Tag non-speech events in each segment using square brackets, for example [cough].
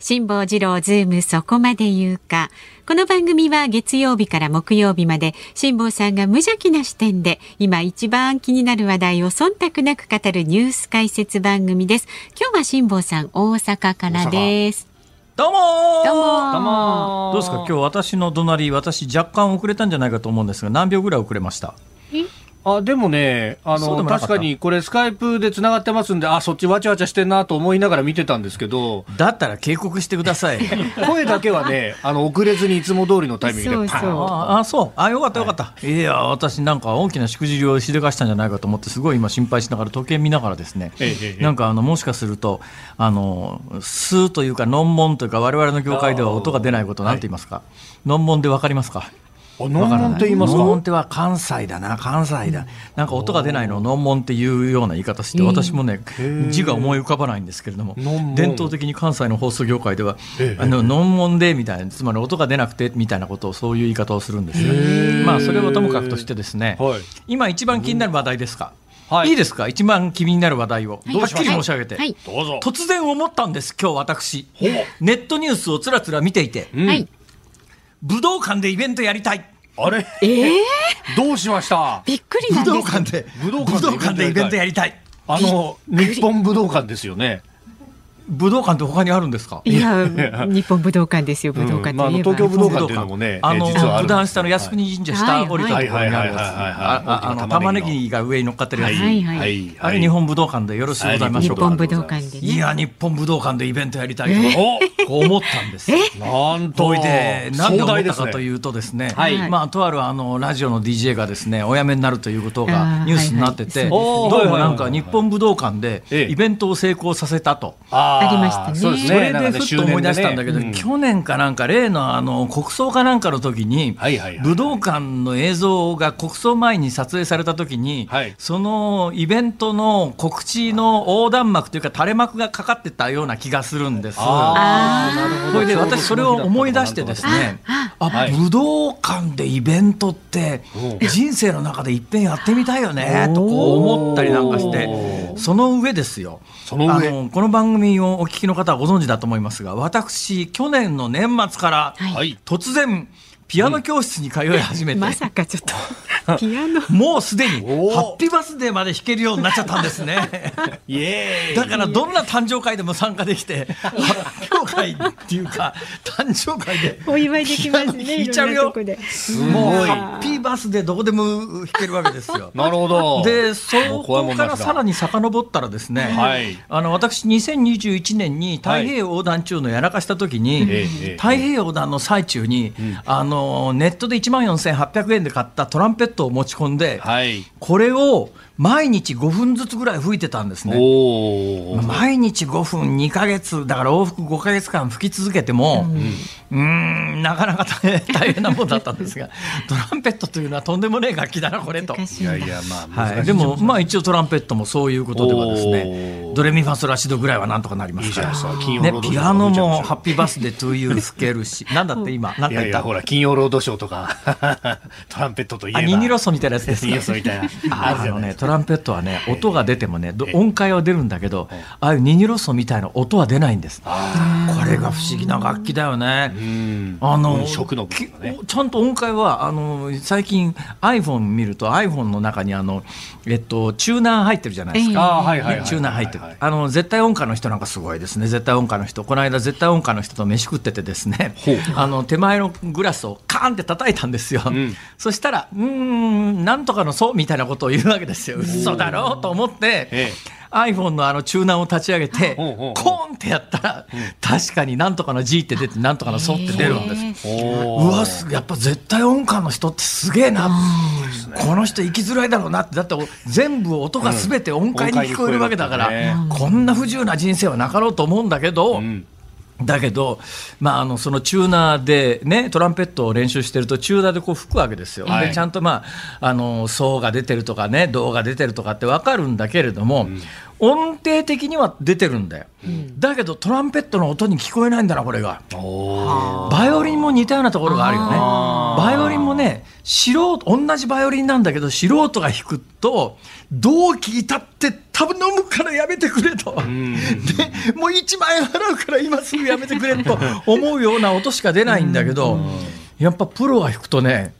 辛坊治郎ズームそこまで言うか。この番組は月曜日から木曜日まで辛坊さんが無邪気な視点で今一番気になる話題を忖度なく語るニュース解説番組です。今日は辛坊さん大阪からです。どうもーどうもどうもどうですか？今日私の隣、私若干遅れたんじゃないかと思うんですが、何秒ぐらい遅れました？あ、でもね、あの、確かにこれスカイプで繋がってますんで、あ、そっちわちゃわちゃしてんなと思いながら見てたんですけど、だったら警告してください。[laughs] 声だけはね、あの、遅れずにいつも通りのタイミングでパそうそうああ、そう。あ、よかったよかった。い、や、私なんか大きなしくじりをしでかしたんじゃないかと思って、すごい今心配しながら時計見ながらですね。ええええなんかあの、もしかすると、あの、スーというか、ノンモンというか、我々の業界では音が出ないことなんて言いますか。ノンモンでわかりますか？あ、ノンモンって言いますか？ノンモンっては関西だな、関西だ。なんか音が出ないのをノンモンっていうような言い方して、私もね、字が思い浮かばないんですけれども伝統的に関西の放送業界ではええ、あの、ノンモンでみたいな、つまり音が出なくてみたいなことをそういう言い方をするんですよ。まあ、それをともかくとしてですねはい、今一番気になる話題ですか？はい。いいですか？一番気になる話題を。はっきり申し上げて。はい。どうぞ。突然思ったんです、今日私。ネットニュースをつらつら見ていて、うん。はい。武道館でイベントやりたい。あれ？ええどうしました？びっくりな武道館で、武道館ででイベントやりたい。あの、日本武道館ですよね。武道館って他にあるんですか？いや、日本武道館ですよ、武道館うんまあ。東京武道館っていうのもね、あの、九段下の靖国神社下降りたところにあるやつ。はいはいはいはいはいあああの、玉ねぎが上に乗っかってるやつ。はい。はいあれ日本武道館でよろしゅうございましょうか？日本武道館でね。いや、日本武道館でイベントやりたいと、おこう思ったんですよ。なんと。といで、なんで思ったかというとですね、はい。まあ、とあるあのラジオの DJ がですね、お辞めになるということあがーニュースになってて、どうもなんか日本武道館でええ。イベントを成功させたと。ありましたね。そうですそれでふっと思い出したんだけど、去年かなんか、例のあの国葬かなんかの時に、はいはいはい武道館の映像が国葬前に撮影された時に、はい。そのイベントの告知の横断幕というか、垂れ幕がかかってたような気がするんです。あそれで私、それを思い出してですね、あはい。武道館でイベントって、人生の中でいっぺんやってみたいよねとこう思ったりなんかして、その上ですよ。あのこの番組をお聞きの方はご存知だと思いますが、私、去年の年末から、はい。ピアノ教室に通い始めて、まさかちょっと、[laughs] ピアノ。もうすでに、ハッピーバスデーまで弾けるようになっちゃったんですね。[laughs] だからどんな誕生会でも参加できて、発表会っていうか、誕生会で。お祝いできますね。弾いちゃうよろんなとこで。もうごいハッピーバースデーどこでも弾けるわけですよ。[laughs] なるほど。で、そこからさらに遡ったらですね、はいあの私、2021年に太平洋横断中のやらかした時に、ええええ太平洋横断の最中に、あのネットで1万4800円で買ったトランペットを持ち込んで、はい。これを毎日5分ずつぐらい吹いてたんですね。毎日5分2ヶ月だから往復5ヶ月間吹き続けてもうーんなかなか大変大変なもんだったんですが [laughs] トランペットというのはとんでもねえ楽器だなこれと。いやい。や、まあ、はい、でも、まあ、一応トランペットもそういうことではですおねー。ドレミファソラシドぐらいはなんとかなりますから。ねピアノも「ハッピーバースデートゥーユー」吹けるし。なんだって今なんか言った？ほら、金曜ロードショーとか、[laughs] トランペットといえば。あニニロソみたいなやつですニニかロソみたいな。[laughs] ああのね、トランペットはね、音が出てもね、音階は出るんだけど、ああいうニニロソみたいな音は出ないんです。これが不思議な楽器だよね。うん。あのね。きちゃんと音階はあの最近 iPhone 見ると iPhone の中にあのえっとチューナー入ってるじゃないですか。チューナー入ってる。あの絶対音感の人なんかすごいですね。絶対音感の人。この間絶対音感の人と飯食っててですね。[laughs] あの手前のグラスをカーンって叩いたんですよ、ん。そしたら「うーんなんとかのそう」みたいなことを言うわけですよ嘘だろうと思って、え iPhone のあのチューナーを立ち上げてコーンってやったら確かになんとかの G って出てなんとかのそうって出るんですうわすやっぱ絶対音感の人ってすげえな、この人生きづらいだろうなって。だって全部音が全て音階に聞こえるわけだから、うんこんな不自由な人生はなかろうと思うだけど、んだけど、まあ、あのそのチューナーで、ね、トランペットを練習してるとチューナーでこう吹くわけですよ、はい。でちゃんと、まあ、あの層が出てるとかね銅が出てるとかって分かるんだけれども、音程的には出てるんだよ、だけどトランペットの音に聞こえないんだなこれが。バイオリンも似たようなところがあるよね。バイオリンもね素人同じバイオリンなんだけど素人が弾くとどう聞いたって頼むからやめてくれと、でもう1万円払うから今すぐやめてくれと思うような音しか出ないんだけど、やっぱプロが弾くとね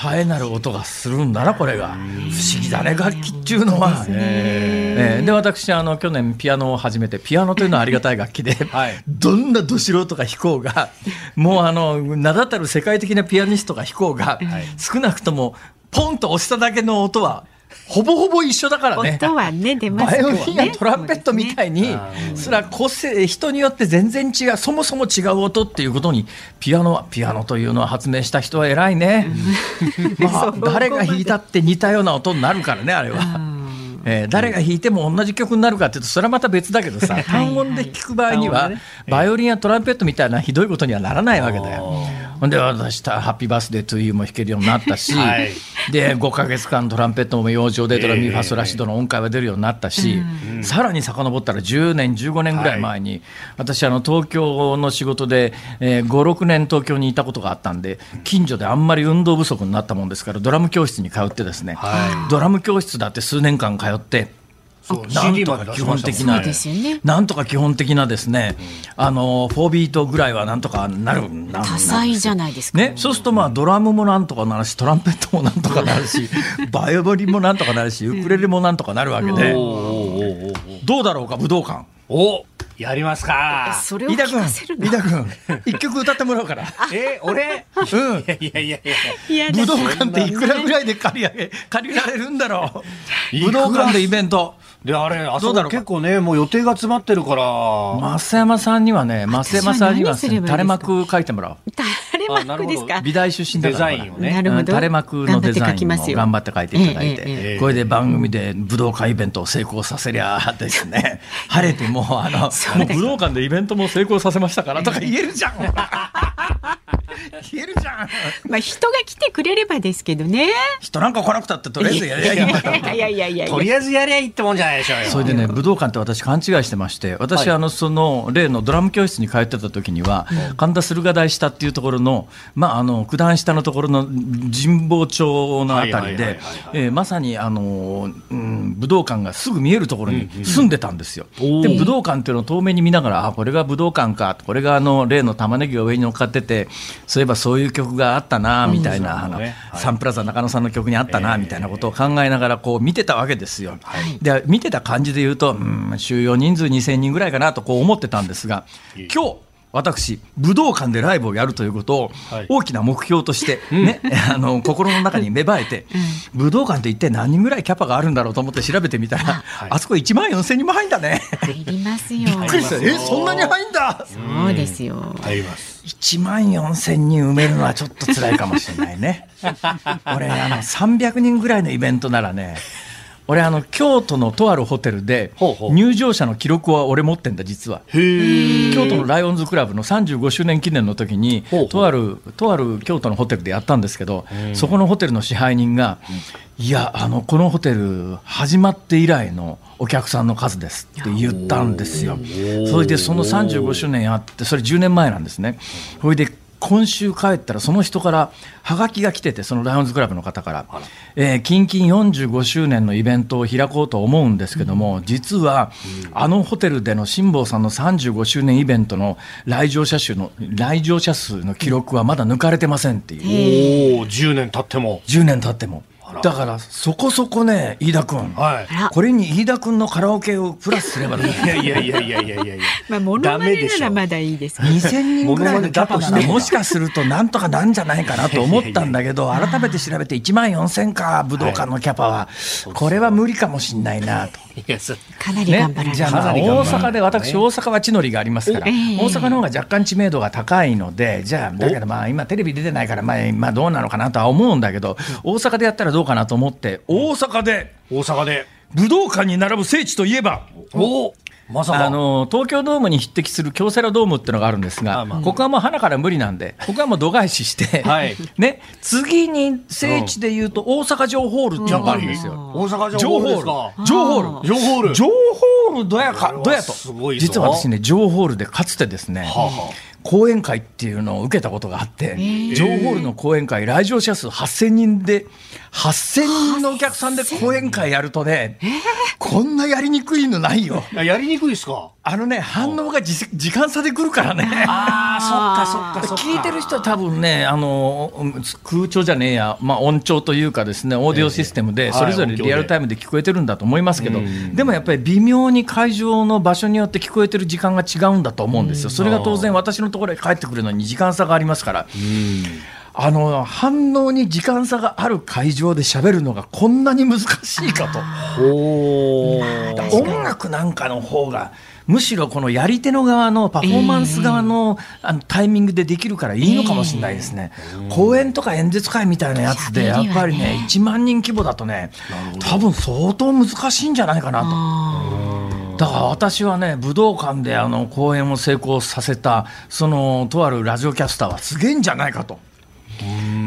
絶えなる音がするんだなこれが。不思議だね楽器っていうのは。えーで私あの去年ピアノを始めてピアノというのはありがたい楽器で、[laughs] はい。どんなど素人が弾こうがもうあの名だたる世界的なピアニストが弾こうが、少なくともポンと押しただけの音はほぼほぼ一緒だからね。音はね出ますバイオよねリンやトランペットみたいに、それは個性、人によって全然違う、そもそも違う音っていうことに、ピアノは、ピアノというのは発明した人は偉いね。まあ、[laughs] 誰が弾いたって似たような音になるからね、あれは。えー誰が弾いても同じ曲になるかっていうとそれはまた別だけどさ単音で聴く場合にはバイオリンやトランペットみたいなひどいことにはならないわけだよ。ほんで私「ハッピーバースデートゥーユー」も弾けるようになったし、[laughs] はい。で5か月間トランペットも養生でドラミファソラシドの音階は出るようになったし、さらに遡ったら10年15年ぐらい前に、私あの東京の仕事で、えー、56年東京にいたことがあったんで近所であんまり運動不足になったもんですからドラム教室に通ってですね、ドラム教室だって数年間通って。なん CD とまでか基本的な。そうですよね。なんとか基本的なですね、あの4ビートぐらいはなんとかなるな多彩じゃないですか。ね、そうするとまあドラムもなんとかなるしトランペットもなんとかなるし [laughs] バイオリンもなんとかなるしウクレレもなんとかなるわけで、どうだろうか武道館。おやりますか。それを聞かせるの飯田君一曲歌ってもらうから [laughs] え俺？うん。いやいやいやいや。武道館っていくらぐらいで借り上げ借りられるんだろう。武道館でイベントであれあそこ結構ねもう予定が詰まってるから。増山さんにはね増山さんには垂れ幕書いてもらおう。垂れ幕ですか？美大出身だから。デザインをねなるほど。うん垂れ幕のデザイン頑張って書きますよを頑張って書いていただいええええて、これで番組で武道館イベントを成功させりゃですね、[laughs] 晴れてもうあの、もう武道館でイベントも成功させましたからとか言えるじゃん。[laughs] 言えるじゃん。まあ人が来てくれればですけどね。人なんか来なくたってとりあえずやりゃいいんだから。いやいやいやいや。[laughs] とりあえずやりゃいいってもんじゃないでしょうよ。それでね、武道館って私勘違いしてまして、私、はい。あの、その、例のドラム教室に通ってた時には、神田駿河台下っていうところの、まあ、あの、九段下のところの神保町のあたりで、えーまさに、あの、うん、武道館がすぐ見えるところに住んでたんですよ。おで、武道館っていうのを遠目に見ながら、あ、これが武道館か、これがあの、例の玉ねぎが上に乗っかってて、そういえばそういう曲があったな、みたいな、あのね。はい。サンプラザ中野さんの曲にあったな、みたいなことを考えながら、こう見てたわけですよ。で、見てた感じで言うと、うん、収容人数2000人ぐらいかなとこう思ってたんですが、今日、私、武道館でライブをやるということをはい。大きな目標として、ね、[laughs] あの、心の中に芽生えて、武道館って一体何人ぐらいキャパがあるんだろうと思って調べてみたら、[laughs] あそこ1万4000人も入んだね。入りますよ。びっくりした。え、そんなに入んだ？そうですよ。入ります。1万4000人埋めるのはちょっと辛いかもしれないね。[laughs] 俺、あの、300人ぐらいのイベントならね、俺、あの、京都のとあるホテルで入場者の記録は俺持ってんだ、実は。京都のライオンズクラブの35周年記念の時にとあるとある京都のホテルでやったんですけどそこのホテルの支配人が「いやあのこのホテル始まって以来のお客さんの数です」って言ったんですよ。それでその35周年あってそれ10年前なんですね。それで今週帰ったらその人からはがきが来ててそのライオンズクラブの方から、えー、近々45周年のイベントを開こうと思うんですけども、実はあのホテルでの辛坊さんの35周年イベントの来場者数の来場者数の記録はまだ抜かれてませんっていう、おお10年経っても。10年経ってもだからそこそこね飯田君、はい。あこれに飯田君のカラオケをプラスすればね [laughs] いやいやいやいやいやいやいや。まあモノマネダメでしょ。ならまだいいですけど。2000人ぐらいのもらもしかするとなんとかなんじゃないかなと思ったんだけど改めて調べて1万4000か武道館のキャパはこれは無理かもしれないなと。いやそかなりね。頑張ら、じゃあ、大阪で私、大阪は地の利がありますから、大阪の方が若干知名度が高いので、じゃあ、だけどまあ今、テレビ出てないから、まあ、まあ、どうなのかなとは思うんだけど、大阪でやったらどうかなと思って、大阪で大阪で。武道館に並ぶ聖地といえば、おまさか。あの東京ドームに匹敵する京セラドームっていうのがあるんですが、あまあ。ここはもう花から無理なんで、ここはもう度外視して、はい。ね、次に聖地でいうと大阪城ホールっていうのがあるんですよ。大阪城ホール、城ホール、情報ル。情報ル。どやかどやと。すごいぞ。実は私ね情報ルでかつてですね、はあは講演会っていうのを受けたことがあって、情報ルの講演会来場者数8000人で8000人のお客さんで講演会やるとね、こんなやりにくいのないよ。あやりにくいですか？あのね反応が時時間差で来るからね。ああそっかそっか聞いてる人は多分ね、あのうん空調じゃねえや、まあ、音調というかですね、オーディオシステムで、えそれぞれはいリアルタイムで聞こえてるんだと思いますけど、うん。でもやっぱり微妙に会場の場所によって聞こえてる時間が違うんだと思うんですよ。それが当然私のところへ帰ってくるのに時間差がありますから。あの反応に時間差がある会場で喋るのがこんなに難しいかと。音楽なんかの方がむしろこのやり手の側のパフォーマンス側の,、あのタイミングでできるからいいのかもしれないですね、講演とか演説会みたいなやつでやっぱりね1万人規模だとね多分相当難しいんじゃないかなと。だから私はね武道館であの公演を成功させたそのとあるラジオキャスターはすげえんじゃないかと。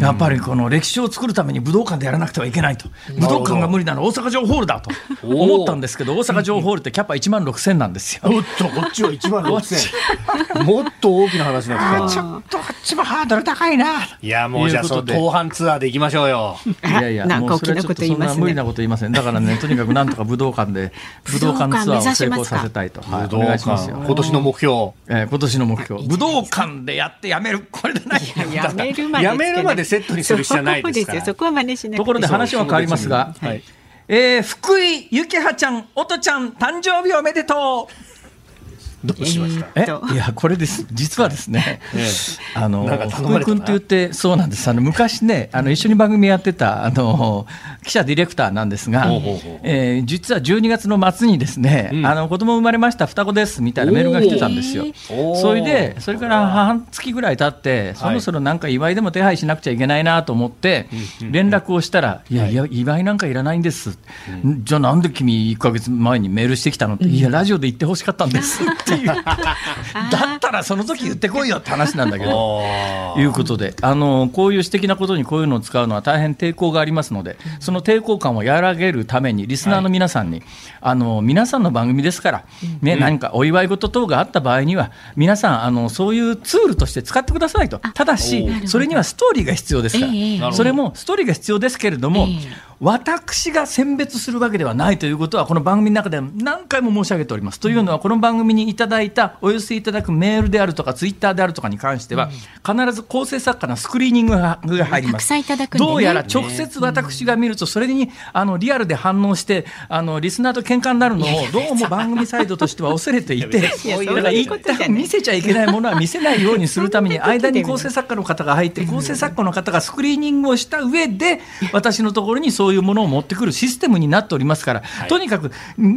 やっぱりこの歴史を作るために武道館でやらなくてはいけないと、武道館が無理なら大阪城ホールだと思ったんですけど、大阪城ホールってキャパ1万6000なんですよ。おっとこっちは1万6000もっと大きな話なんですちょっとこっちもハードル高いな。いやもうじゃあその東阪ツアーで行きましょうよ。いやいや、なんかもうそれはちょっとそんな無理なこと言いません。だからね、とにかくなんとか武道館で [laughs] 武道館ツアーを成功させたいと、はい、お願いしますよ。今年の目標。えー今年の目標、武道館でやってやめる、これでない。やめるまで。やめるまでセットにする必要はないですから。そうよ。そこは真似しなくてところで話は変わりますが、はい。えー福井ゆきはちゃん、おとちゃん、誕生日おめでとう。どうしました、えと。いやこれです。実はですね、えあのなんか頼福井君って言ってそうなんです。あの昔ねあの一緒に番組やってたあの記者ディレクターなんですが、えー実は12月の末にですね、うん。あの子供生まれました双子ですみたいなメールが来てたんですよ。それでそれから半月ぐらい経ってそろそろなんか祝いでも手配しなくちゃいけないなと思って連絡をしたら「いやい。や祝いなんかいらないんです」じゃあなんで君1か月前にメールしてきたの?」って「いやラジオで言ってほしかったんです」[laughs] っていう。だったらその時言ってこいよって話なんだけど。[laughs] あいうことで。あのこういう私的なことにこういうのを使うのは大変抵抗がありますのでその抵抗感を和らげるためにリスナーの皆さんに、あの皆さんの番組ですから、ね何かお祝い事等があった場合には皆さんあのそういうツールとして使ってくださいと。ただしそれにはストーリーが必要ですから、それもストーリーが必要ですけれども、ええ私が選別するわけではないということはこの番組の中で何回も申し上げております。というのはこの番組にいただいたお寄せいただくメールであるとかツイッターであるとかに関しては必ず構成作家のスクリーニングがが入ります。どうやら直接私が見るとそれにあのリアルで反応してあのリスナーと喧嘩になるのをどうも番組サイドとしては恐れていていやだから一旦見せちゃいけないものは見せないようにするために間に構成作家の方が入って構成作家の方がスクリーニングをした上で私のところにそういうものを持ってくるシステムになっておりますから、とにかく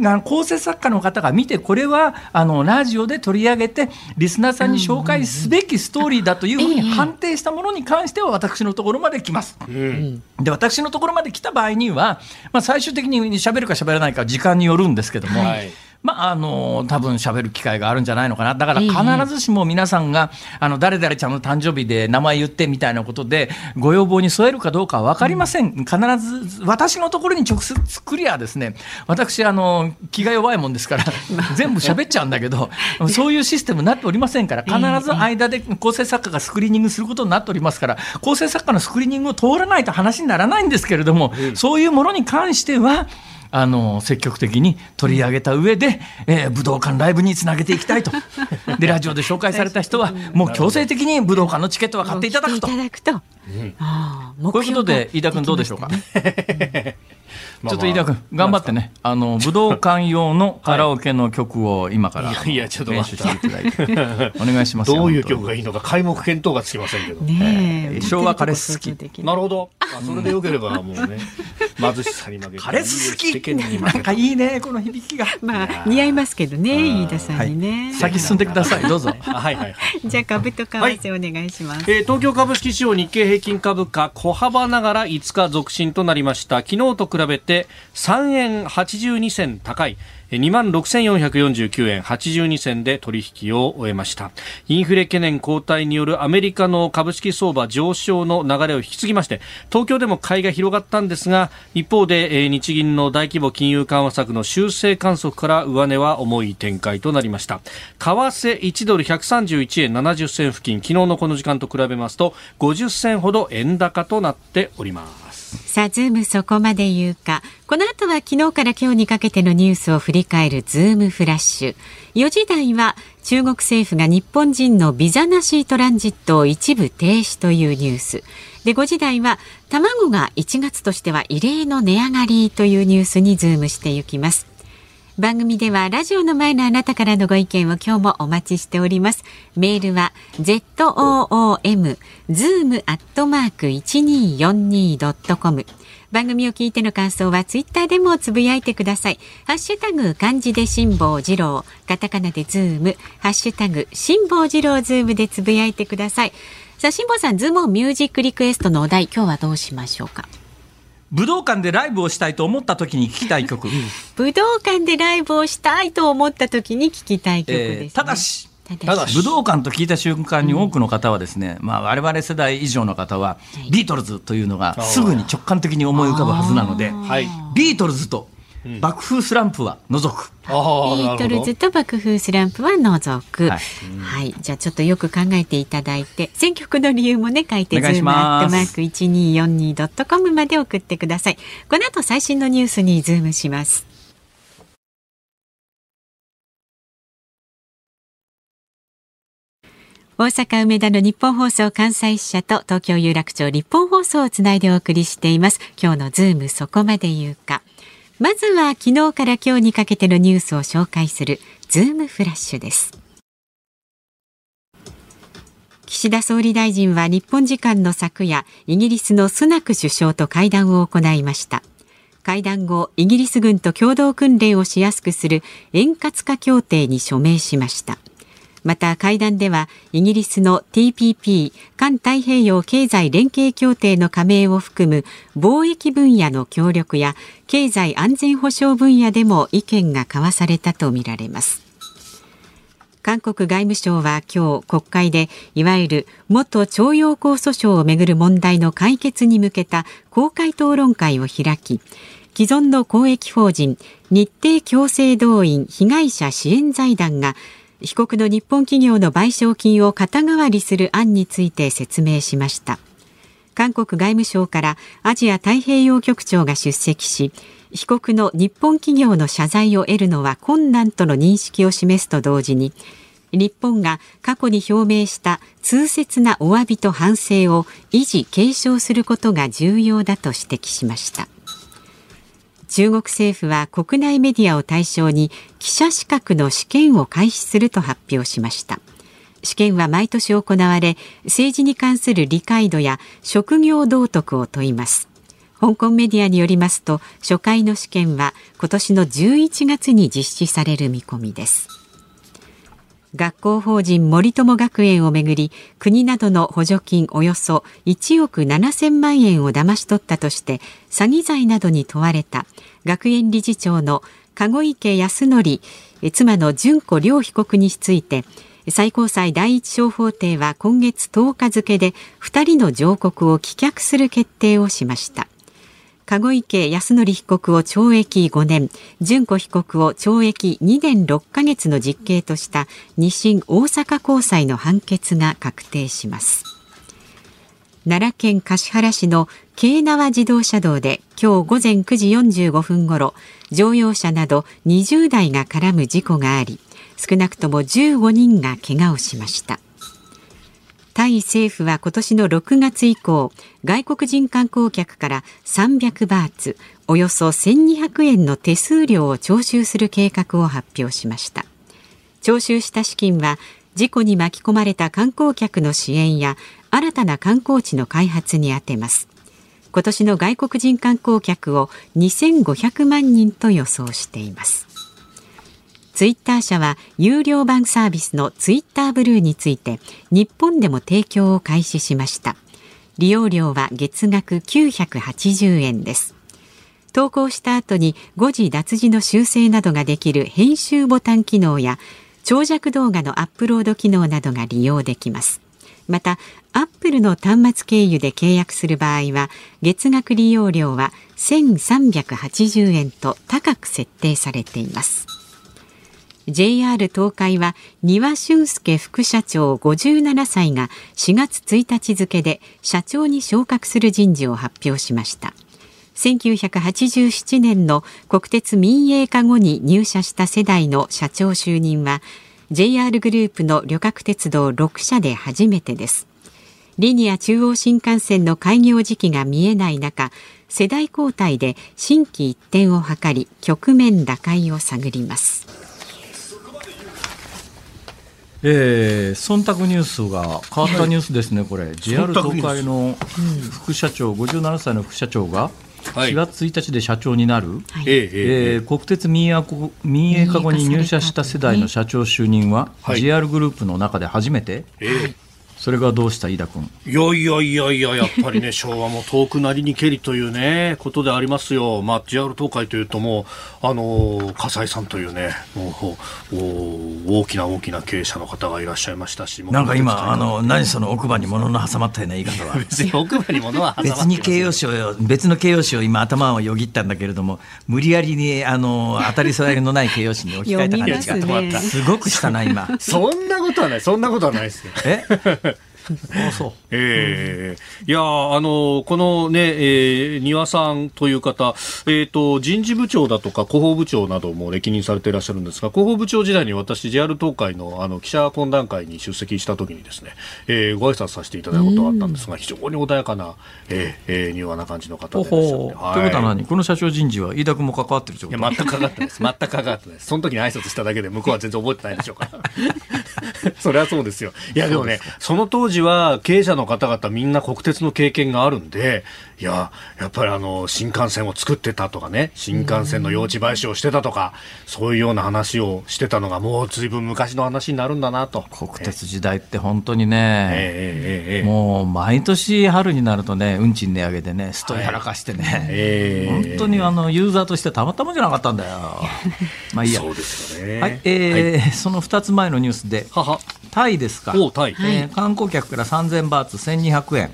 あ構成作家の方が見てこれはあのラジオで取り上げてリスナーさんに紹介すべきストーリーだというふうに判定したものに関しては私のところまで来ます。うん。で私のところまで来た場合には、まあ、最終的に喋るか喋らないかは時間によるんですけども、はいまあ、あの多分喋る機会があるんじゃないのかな。だから必ずしも皆さんが、あの誰々ちゃんの誕生日で名前言ってみたいなことでご要望に添えるかどうかは分かりません、必ず私のところに直接クリアですね。私あの気が弱いもんですから [laughs] 全部喋っちゃうんだけどそういうシステムになっておりませんから [laughs] 必ず間で構成作家がスクリーニングすることになっておりますから構成作家のスクリーニングを通らないと話にならないんですけれども、そういうものに関してはあの積極的に取り上げた上で、えー武道館ライブにつなげていきたいと。[laughs] でラジオで紹介された人はもう強制的に武道館のチケットは買っていただくと。こういうことで飯田君どうでしょうか？[laughs] ちょっと飯田君頑張ってね、あの武道館用のカラオケの曲を今から、い。やいやちょっと練習していただいて。[laughs] お願いしますよ。どういう曲がいいのか皆目見当がつきませんけど、昭和彼氏好き。なるほど。あそれでよければもうね [laughs] 貧しさに負けて彼氏好き。なんかいいねこの響きが。まあ似合いますけどね飯田さんにね、先進んでください。どうぞ。あはいはいはい。じゃあ株と為替お願いします、えー東京株式市場日経平均株価小幅ながら5日続伸となりました。昨日と比べて3円82銭高い。2万6449円82銭で取引を終えました。インフレ懸念後退によるアメリカの株式相場上昇の流れを引き継ぎまして東京でも買いが広がったんですが一方で日銀の大規模金融緩和策の修正観測から上値は重い展開となりました。為替1ドル131円70銭付近昨日のこの時間と比べますと50銭ほど円高となっております。さあ、ズームそこまで言うか。この後は昨日から今日にかけてのニュースを振り返るズームフラッシュ。4時台は中国政府が日本人のビザなしトランジットを一部停止というニュース。で、5時台は卵が1月としては異例の値上がりというニュースにズームしていきます。番組ではラジオの前のあなたからのご意見を今日もお待ちしております。メールは zoomzoom@1242.com 番組を聞いての感想はツイッターでもつぶやいてください。ハッシュタグ漢字で辛坊治郎、カタカナでズーム、ハッシュタグ辛坊治郎ズームでつぶやいてください。さあ辛坊さん、ズームミュージックリクエストのお題、今日はどうしましょうか？武道館でライブをしたいと思った時に聞きたい曲。武道館でライブをしたいと思った時に聞きたい曲です、ね。えー、ただし、ただ武道館と聞いた瞬間に多くの方はですね、うん、まあ我々世代以上の方は、ビートルズというのがすぐに直感的に思い浮かぶはずなので、ビートルズと爆風スランプは除く。ビートルズと爆風スランプは除く。はい、はい、じゃあちょっとよく考えていただいて、選曲の理由もね書いてズームアットマーク一二四二ドットコムまで送ってください。この後最新のニュースにズームします。大阪梅田の日本放送関西支社と東京有楽町日本放送をつないでお送りしています。今日のズームそこまで言うか。まずは昨日から今日にかけてのニュースを紹介するズームフラッシュです。岸田総理大臣は日本時間の昨夜イギリスのスナク首相と会談を行いました。会談後イギリス軍と共同訓練をしやすくする円滑化協定に署名しました。また会談ではイギリスの TPP 環太平洋経済連携協定の加盟を含む貿易分野の協力や経済安全保障分野でも意見が交わされたとみられます。韓国外務省は今日国会でいわゆる元徴用工訴訟をめぐる問題の解決に向けた公開討論会を開き既存の公益法人日程強制動員被害者支援財団が被告の日本企業の賠償金を肩代わりする案について説明しました。韓国外務省からアジア太平洋局長が出席し被告の日本企業の謝罪を得るのは困難との認識を示すと同時に日本が過去に表明した痛切なお詫びと反省を維持継承することが重要だと指摘しました。中国政府は国内メディアを対象に記者資格の試験を開始すると発表しました。試験は毎年行われ政治に関する理解度や職業道徳を問います。香港メディアによりますと初回の試験は今年の11月に実施される見込みです。学校法人森友学園をめぐり国などの補助金およそ1億7000万円を騙し取ったとして詐欺罪などに問われた学園理事長の籠池康則妻の純子両被告について最高裁第一小法廷は今月10日付で2人の上告を棄却する決定をしました。籠池康則被告を懲役5年純子被告を懲役2年6ヶ月の実刑とした二審大阪高裁の判決が確定します。奈良県橿原市の京奈和自動車道で今日午前9時45分ごろ乗用車など20台が絡む事故があり少なくとも15人が怪我をしました。タイ政府は今年の6月以降外国人観光客から300バーツおよそ1200円の手数料を徴収する計画を発表しました。徴収した資金は事故に巻き込まれた観光客の支援や新たな観光地の開発に充てます。今年の外国人観光客を2500万人と予想しています。ツイッター社は有料版サービスのツイッターブルーについて日本でも提供を開始しました。利用料は月額980円です。投稿した後に誤字脱字の修正などができる編集ボタン機能や長尺動画のアップロード機能などが利用できます。またアップルの端末経由で契約する場合は月額利用料は1380円と高く設定されています。JR 東海は丹羽俊介副社長57歳が4月1日付で社長に昇格する人事を発表しました。1987年の国鉄民営化後に入社した世代の社長就任は JR グループの旅客鉄道6社で初めてです。リニア中央新幹線の開業時期が見えない中世代交代で新規一転を図り局面打開を探ります。えー、忖度ニュースが変わったニュースですね、これ、JR 東海の副社長、57歳の副社長が、4月1日で社長になる、はい、えー、国鉄民営民営化後に入社した世代の社長就任は、はい、JR グループの中で初めて、えー、それがどうした？飯田君。いやいやいやいややっぱりね [laughs] 昭和も遠くなりにけりというねことでありますよ、まあ、JR 東海というともうあの笠井さんというねもう大きな大きな経営者の方がいらっしゃいましたしなんか今あの何その奥歯に物の挟まったような言い方は。[laughs] 別に奥歯に物は別に形容詞を別の形容詞を今頭をよぎったんだけれども無理やりにあの当たり障りのない形容詞に置き換えた感じが、ね、すごくしたな今。[laughs] そんなことはないそんなことはないですよ。え？あそう。[laughs] ええー、いやあのこのね、えー、庭さんという方、えっ、ー、と人事部長だとか広報部長なども歴任されていらっしゃるんですが、広報部長時代に私 JR 東海のあの記者懇談会に出席した時にですね、えー、ご挨拶させていただいたことがあったんですが、非常に穏やかな、えー、えー、柔和な感じの方でいらっしゃるということは何？この社長人事は飯田君も関わってるいや全く関わってないです。全く関わってないです。その時に挨拶しただけで向こうは全然覚えてないでしょうから。[laughs] それはそうですよ。いやでもね、その当時は経営者の方々みんな国鉄の経験があるんで、いや、やっぱりあの、新幹線を作ってたとかね、新幹線の用地買収をしてたとか、そういうような話をしてたのが、もうずいぶん昔の話になるんだなと。国鉄時代って本当にね、えーえー、もう毎年春になるとね、運賃値上げでね、ストやらかしてね、はいえー、本当にあの、ユーザーとしてたまったもんじゃなかったんだよ。[laughs] まあいいや。そうですよね。はい、えー、はい、その2つ前のニュースで、ははタイですか。おタイ、えー、観光客から3000バーツ1200円。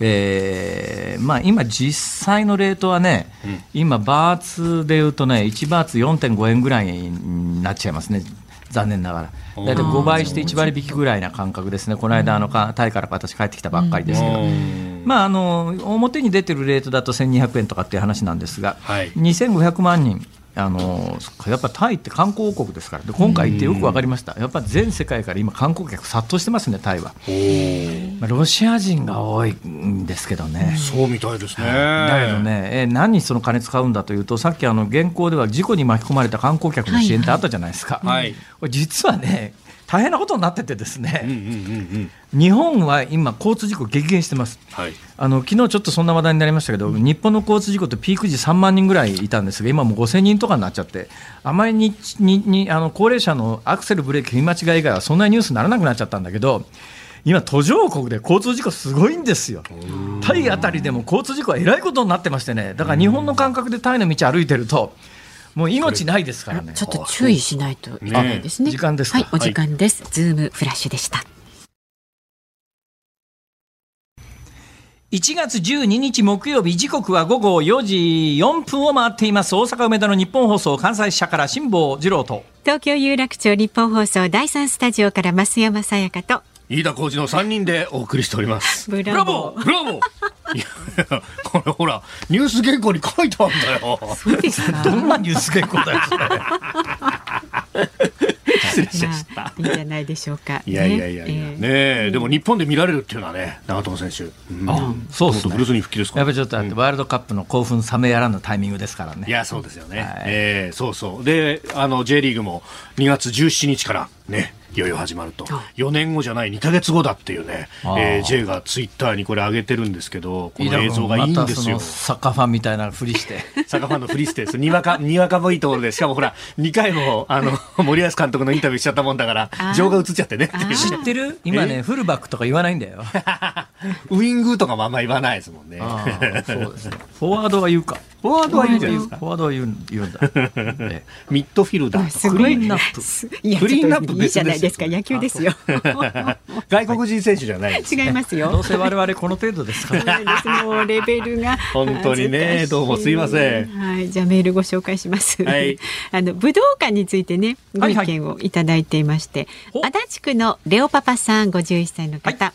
えーまあ、今、実際のレートはね、うん、今、バーツでいうとね、1バーツ4.5円ぐらいになっちゃいますね、残念ながら。大体5倍して1割引きぐらいな感覚ですね、この間、あのタイから私、帰ってきたばっかりですけど、まあ、あの表に出てるレートだと1200円とかっていう話なんですが、はい、2500万人、あのやっぱタイって観光王国ですから。で今回行ってよく分かりました。やっぱ全世界から今観光客殺到してますねタイは、まあ、ロシア人が多いんですけどね。そうみたいですね。だけどねえ何にその金使うんだというとさっきあの原稿では事故に巻き込まれた観光客の支援ってあったじゃないですか、はい、実はね大変なことになっててですね、うんうんうんうん、日本は今交通事故激減してます、はい、あの昨日ちょっとそんな話題になりましたけど、うん、日本の交通事故ってピーク時3万人ぐらいいたんですが今もう5000人とかになっちゃってあまりにににあの高齢者のアクセルブレーキ踏み間違い以外はそんなニュースにならなくなっちゃったんだけど今、途上国で交通事故すごいんですよ、タイあたりでも交通事故はえらいことになってましてね、だから日本の感覚でタイの道歩いてると、もう命ないですからね。ちょっと注意しないといけないですね。時間ですはい、お時間です。はい、ズームフラッシュでした。1月12日木曜日時刻は午後4時4分を回っています大阪梅田の日本放送関西支社から辛坊治郎と東京有楽町日本放送第三スタジオから増山さやかと飯田浩二の三人でお送りしております。[laughs] ブラボーブラボーいや、これほら、ニュース原稿に書いてあるんだよ。どんなニュース原稿だよ、失礼しました。いいんじゃないでしょうか。いやいやいやいや、ねえ、でも日本で見られるっていうのはね、長友選手。あ、そうですね。ブルースに復帰ですか。やっぱりちょっとワールドカップの興奮冷めやらぬタイミングですからね。いや、そうですよね。ええ、そうそう。で、あの J リーグも2月17日からね。いよいよ始まると4年後じゃない2か月後だっていうね、えー、J がツイッターにこれ上げてるんですけどこの映像がいいんですよ、サッカーファンみたいなふりして [laughs] サッカーファンのふりしてにわかにわかもいいところでしかもほら2回もあの森保監督のインタビューしちゃったもんだから情が映っちゃってね知ってる？今ねフルバックとか言わないんだよ [laughs] [laughs] ウイングとかもあんま言わないですもんね。ああ [laughs] そうですね。フォワードは言うか。フォワードは言うんじゃないですか。フォワードは言う言うんだ。え [laughs] ミッドフィルダーとか。すごいクリーンナップクリーンナップいいじゃないですか別野球ですよ外国人選手じゃないです。違いますよどうせ我々この程度ですから。もうレベルが本当にねどうもすいませんはいじゃあメールご紹介します、はいあの武道館についてねご意見をいただいていまして、ほ足立区のレオパパさん51歳の方、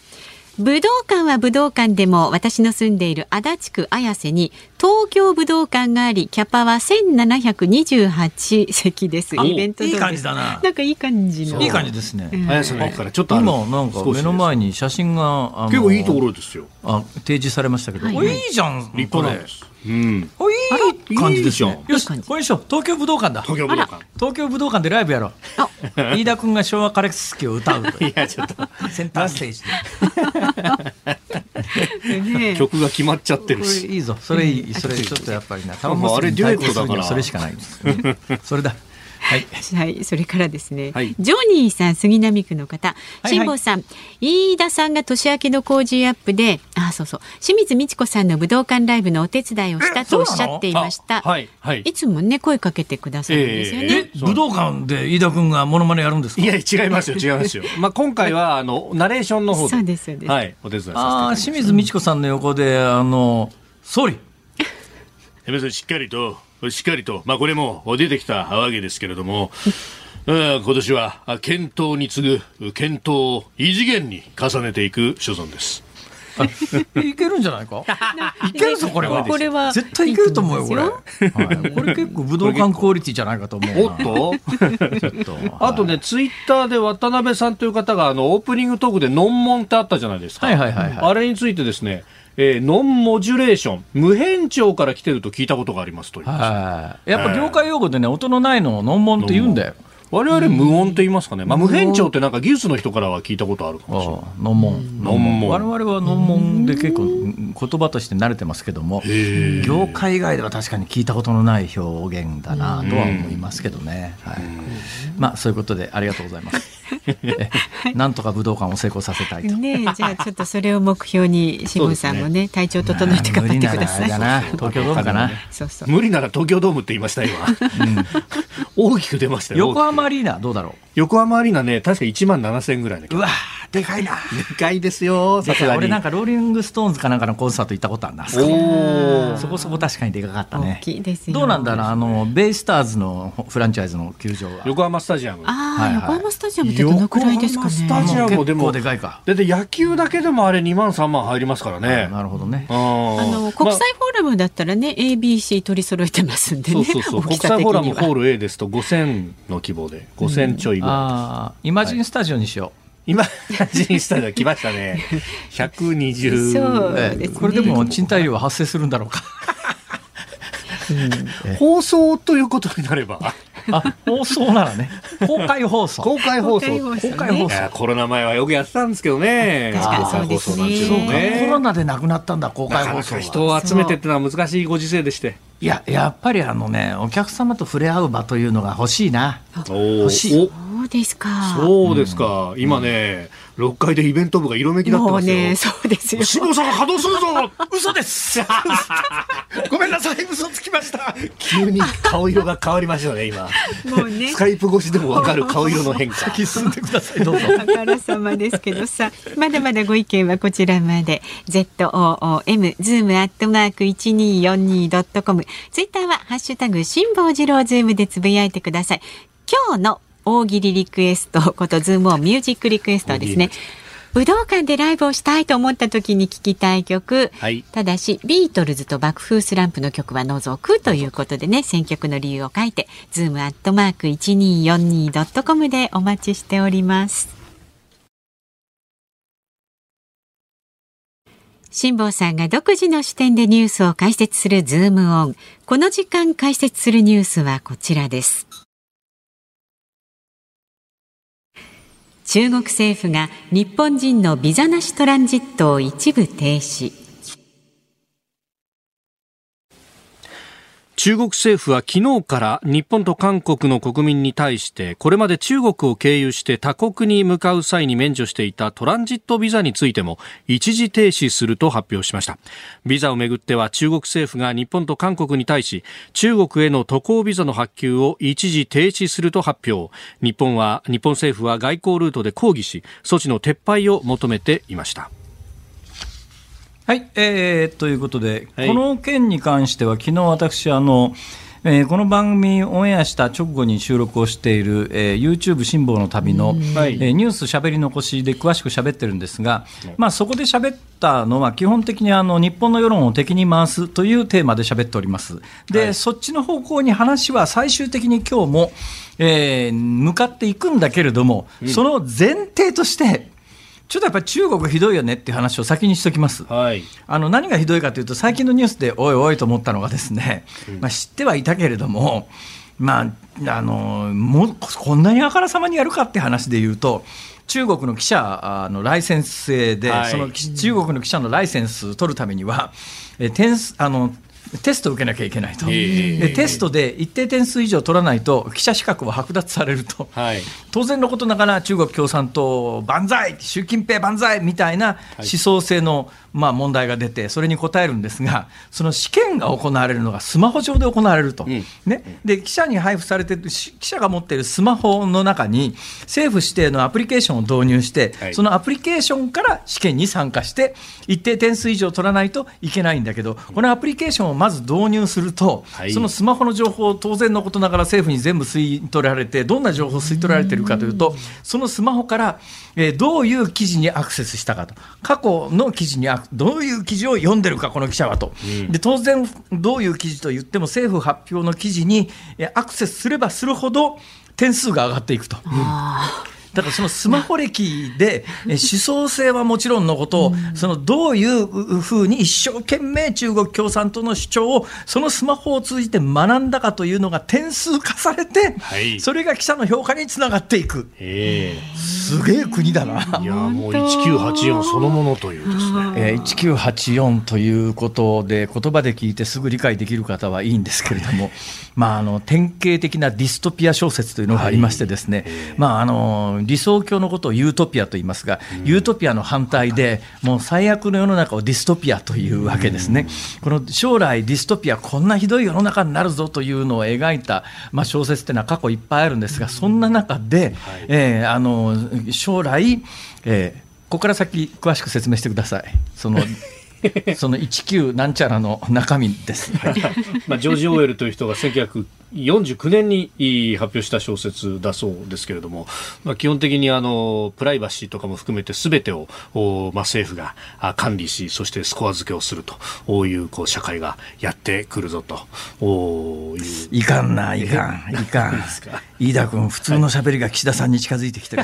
武道館は武道館でも私の住んでいる足立区綾瀬に東京武道館がありキャパは1728席ですあイベントいい感じだななんかいい感じのいい感じですね。綾瀬の駅からちょっと今なんか目の前に写真が結構いいところですよ。あ提示されましたけど、はいおいいじゃん。立派なんです。うん。おいい感じですよ。いいよし、これにしよう。東京武道館だ。東京武道館。東京武道館でライブやろう。[laughs] 飯田君が昭和カレクスキを歌うと [laughs] いや、ちょっと、[laughs] センターステージ曲が決まっちゃってるし。いいぞ。それいい。それちょっとやっぱりな。タもうあれデュエットだからそれしかないんですよね。それだ。はい。はい、それからですね、はいジョニーさん、杉並区の方、はい辛坊さん、飯田さんが年明けの工事アップで、あ、そうそう、清水美智子さんの武道館ライブのお手伝いをしたとおっしゃっていました。あはい、はい。いつもね、声かけてくださるんですよね。ええ、武道館で飯田君がモノマネやるんですか？いや、違いますよ、違いますよ。まあ、今回は、あの、ナレーションの方で。そうですそうですはい、お手伝いさせていたああ、だきました清水美智子さんの横で、あの、総理。皆さんしっかりと、しっかりと、まあこれも出てきたわけですけれども、[laughs] 今年は検討に次ぐ検討を異次元に重ねていく所存です。[laughs] いけるんじゃないか？[laughs] いけるぞ、これは。これは絶対いけると思うよ、これ。[laughs] これ結構武道館クオリティじゃないかと思うな。おっと？あとね、ツイッターで渡辺さんという方が、あの、オープニングトークで、ノンモンってあったじゃないですか。はいはいはいはいあれについてですね、えーノンモジュレーション、無変調から来てると聞いたことがありますという。はい。やっぱ業界用語でね、音のないのをノンモンって言うんだよ。我々無音って言いますかね。まあ、無変調ってなんか技術の人からは聞いたことあるかもしれない。ノンモン。ノンモン我々はノンモンで結構うん言葉として慣れてますけども、業界以外では確かに聞いたことのない表現だなとは思いますけどね。はい。まあそういうことでありがとうございます。[laughs] えなんとか武道館を成功させたいと。ねえじゃあちょっとそれを目標に辛坊さんもね体調整えて頑張ってください。東京ドームかな。無理なら東京ドームって言いました、今。[laughs] 大きく出ましたよ。横浜アリーナどうだろ横浜アリーナね、確か1万7000ぐらいのう。うわーでかいな。でかいですよ、さすがに。俺なんかローリングストーンズかなんかのコンサート行ったことあるんだ。おーそこそこ確かにでかかったね大。きいですよ。どうなんだろう？あのベイスターズのフランチャイズの球場は。横浜スタジアム。ああ、はいはい横浜スタジアムってどのくらいですかね？横浜スタジアムもでも結構でかいか。だって野球だけでもあれ2万3万入りますからね。なるほどね。ああの国際フォーラムだったらね、ABC 取り揃えてますんでね。そうそうそう。[laughs] 国際フォーラムホール A ですと5000の規模で、5000ちょいぐらい。ああ、イマジンスタジオにしよ今、ジンスタジアム来ましたね。120。そうう。えですねえこれでも賃貸料は発生するんだろうか。放送ということになれば、あ、放送ならね。[laughs] 公開放送。公開放送。公開放送コロナ前はよくやってたんですけどね。確かにそうですね公開放送なんていうのもコロナでなくなったんだ、公開放送。人を集めてってのは難しいご時世でして。いや、やっぱりあのね、お客様と触れ合う場というのが欲しいな。お欲しいおそうですか。そうですか。今ね、6階でイベント部が色めきだってますよ。もうね、そうですよ。辛坊さんが稼働するぞ嘘です [laughs] ごめんなさい、嘘つきました。急に顔色が変わりましたね、今。もうね。スカイプ越しでもわかる顔色の変化。[laughs] 進んでください、どうぞ。あからさまですけどさ、まだまだご意見はこちらまで。ZOOM、ズームアットマーク 1242.com。ツイッターはハッシュタグ、辛坊治郎ズームでつぶやいてください。今日の大喜利リクエストことズームオンミュージックリクエストはですね。武道館でライブをしたいと思った時に聴きたい曲、はい。ただしビートルズと爆風スランプの曲は除くということでね選曲の理由を書いてズームアットマーク 1242.com でお待ちしております。辛坊さんが独自の視点でニュースを解説するズームオン。この時間解説するニュースはこちらです中国政府が日本人のビザなしトランジットを一部停止。中国政府は昨日から日本と韓国の国民に対してこれまで中国を経由して他国に向かう際に免除していたトランジットビザについても一時停止すると発表しました。ビザをめぐっては中国政府が日本と韓国に対し中国への渡航ビザの発給を一時停止すると発表。日本は日本政府は外交ルートで抗議し措置の撤廃を求めていました。はい、えー、ということで、はい、この件に関しては、昨日私あの、えー、この番組オンエアした直後に収録をしている、えー、YouTube 辛抱の旅の、はい、えー、ニュースしゃべり残しで詳しくしゃべってるんですが、まあ、そこでしゃべったのは基本的にあの日本の世論を敵に回すというテーマでしゃべっております。で、はい、そっちの方向に話は最終的に今日も、えー、向かっていくんだけれども、うん、その前提としてちょっとやっぱり中国ひどいよねっていう話を先にしておきます、はい、あの何がひどいかというと最近のニュースでおいおいと思ったのがですね、まあ、知ってはいたけれども、まあ、あのもこんなにあからさまにやるかって話で言うと中国の記者のライセンス制で、はい、その中国の記者のライセンス取るためには、え点あのテストを受けなきゃいけないと、でテストで一定点数以上取らないと記者資格は剥奪されると、はい、当然のことながら中国共産党万歳、習近平万歳みたいな思想性の、まあ、問題が出て、それに答えるんですが、その試験が行われるのがスマホ上で行われると、うん、ね、で記者に配布されてる、記者が持っているスマホの中に、政府指定のアプリケーションを導入して、はい、そのアプリケーションから試験に参加して、一定点数以上取らないといけないんだけど、このアプリケーションをまず導入すると、はい、そのスマホの情報を当然のことながら政府に全部吸い取られて、どんな情報を吸い取られているかというと、そのスマホから、えー、どういう記事にアクセスしたかと、過去の記事にどういう記事を読んでるか、この記者はと、うん、で当然、どういう記事と言っても、政府発表の記事にアクセスすればするほど、点数が上がっていくと。だからそのスマホ歴で [laughs] 思想性はもちろんのこと、そのどういうふうに一生懸命中国共産党の主張をそのスマホを通じて学んだかというのが点数化されて、それが記者の評価につながっていく。すげえ国だな。いやもう1984そのものというですね。えー、1984ということで言葉で聞いてすぐ理解できる方はいいんですけれども、[laughs] まああの典型的なディストピア小説というのがありましてですね、まああの理想郷のことをユートピアと言いますが、ユートピアの反対で、[laughs] もう最悪の世の中をディストピアというわけですね。この将来ディストピア、こんなひどい世の中になるぞというのを描いた、まあ、小説っていうのは過去いっぱいあるんですが、そんな中で、えー、あの将来、えー、ここから先詳しく説明してください。その [laughs] [laughs] その19なんちゃらの中身です、[laughs] まあ、ジョージ・オーエルという人が1949年に発表した小説だそうですけれども、まあ、基本的にあのプライバシーとかも含めてすべてを、まあ、政府が管理しそしてスコア付けをするというこう社会がやってくるぞという。いかんないかんいかん。[laughs] 飯田君普通のしゃべりが岸田さんに近づいてきてる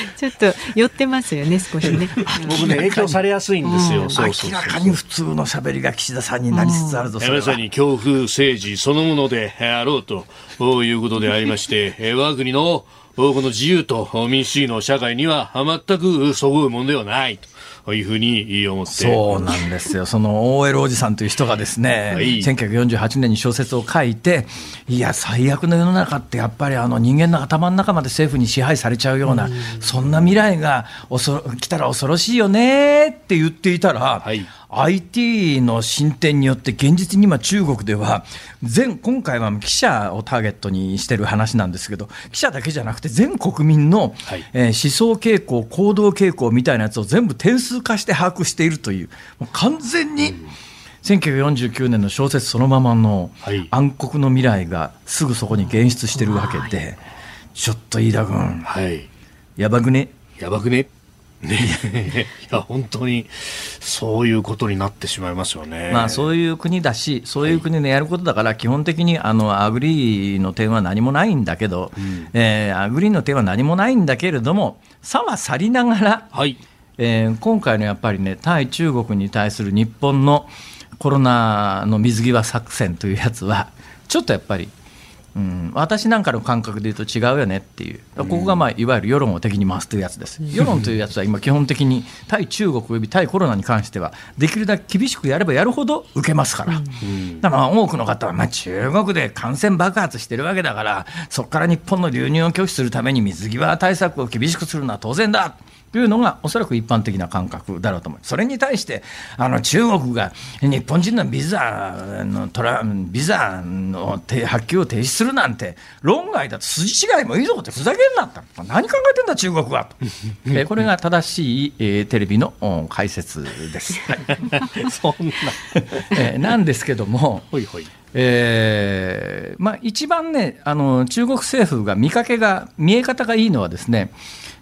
[laughs] ちょっと寄ってますよね少しね。[laughs] 僕ね影響されやすいんですよ、明らかに普通のしゃべりが岸田さんになりつつあるぞ、まさに恐怖政治そのものであろうということでありまして、我が国のこの自由と民主主義の社会には全くそぐうものではないと。いうふうに思って。そうなんですよ、その OL おじさんという人がですね、はい、1948年に小説を書いて、いや、最悪の世の中ってやっぱりあの人間の頭の中まで政府に支配されちゃうような、そんな未来が来たら恐ろしいよねって言っていたら、はい IT の進展によって現実に今中国では全今回は記者をターゲットにしてる話なんですけど記者だけじゃなくて全国民の、はい、えー、思想傾向行動傾向みたいなやつを全部点数化して把握しているというもう完全に、うん。1949年の小説そのままの暗黒の未来がすぐそこに現出してるわけで、はい、ちょっと飯田君、はい、やばくね？やばくね？ね、[laughs] いや本当にそういうことになってしまいますよね。まあそういう国だし、そういう国でやることだから、基本的にあのアグリーの点は何もないんだけど、うん、えー、アグリーの点は何もないんだけれども、さはさりながら、はい。えー、今回のやっぱりね、対中国に対する日本のコロナの水際作戦というやつは、ちょっとやっぱりうん、私なんかの感覚で言うと違うよねっていう、ここが、まあ、いわゆる世論を敵に回すというやつです、世論というやつは今、基本的に対中国および対コロナに関しては、できるだけ厳しくやればやるほど受けますから、だから多くの方は、まあ、中国で感染爆発してるわけだから、そこから日本の流入を拒否するために水際対策を厳しくするのは当然だ。というのがおそらく一般的な感覚だろうと思う。それに対してあの中国が日本人のビザのトラビザの発給を停止するなんて論外だと筋違いもいいぞってふざけんなった。何考えてんだ中国はと。[laughs] えこれが正しい、えー、テレビの解説です。[laughs] そんな。[laughs] えー、なんですけども。ほいほい。えーまあ、一番ねあの中国政府が見かけが見え方がいいのはですね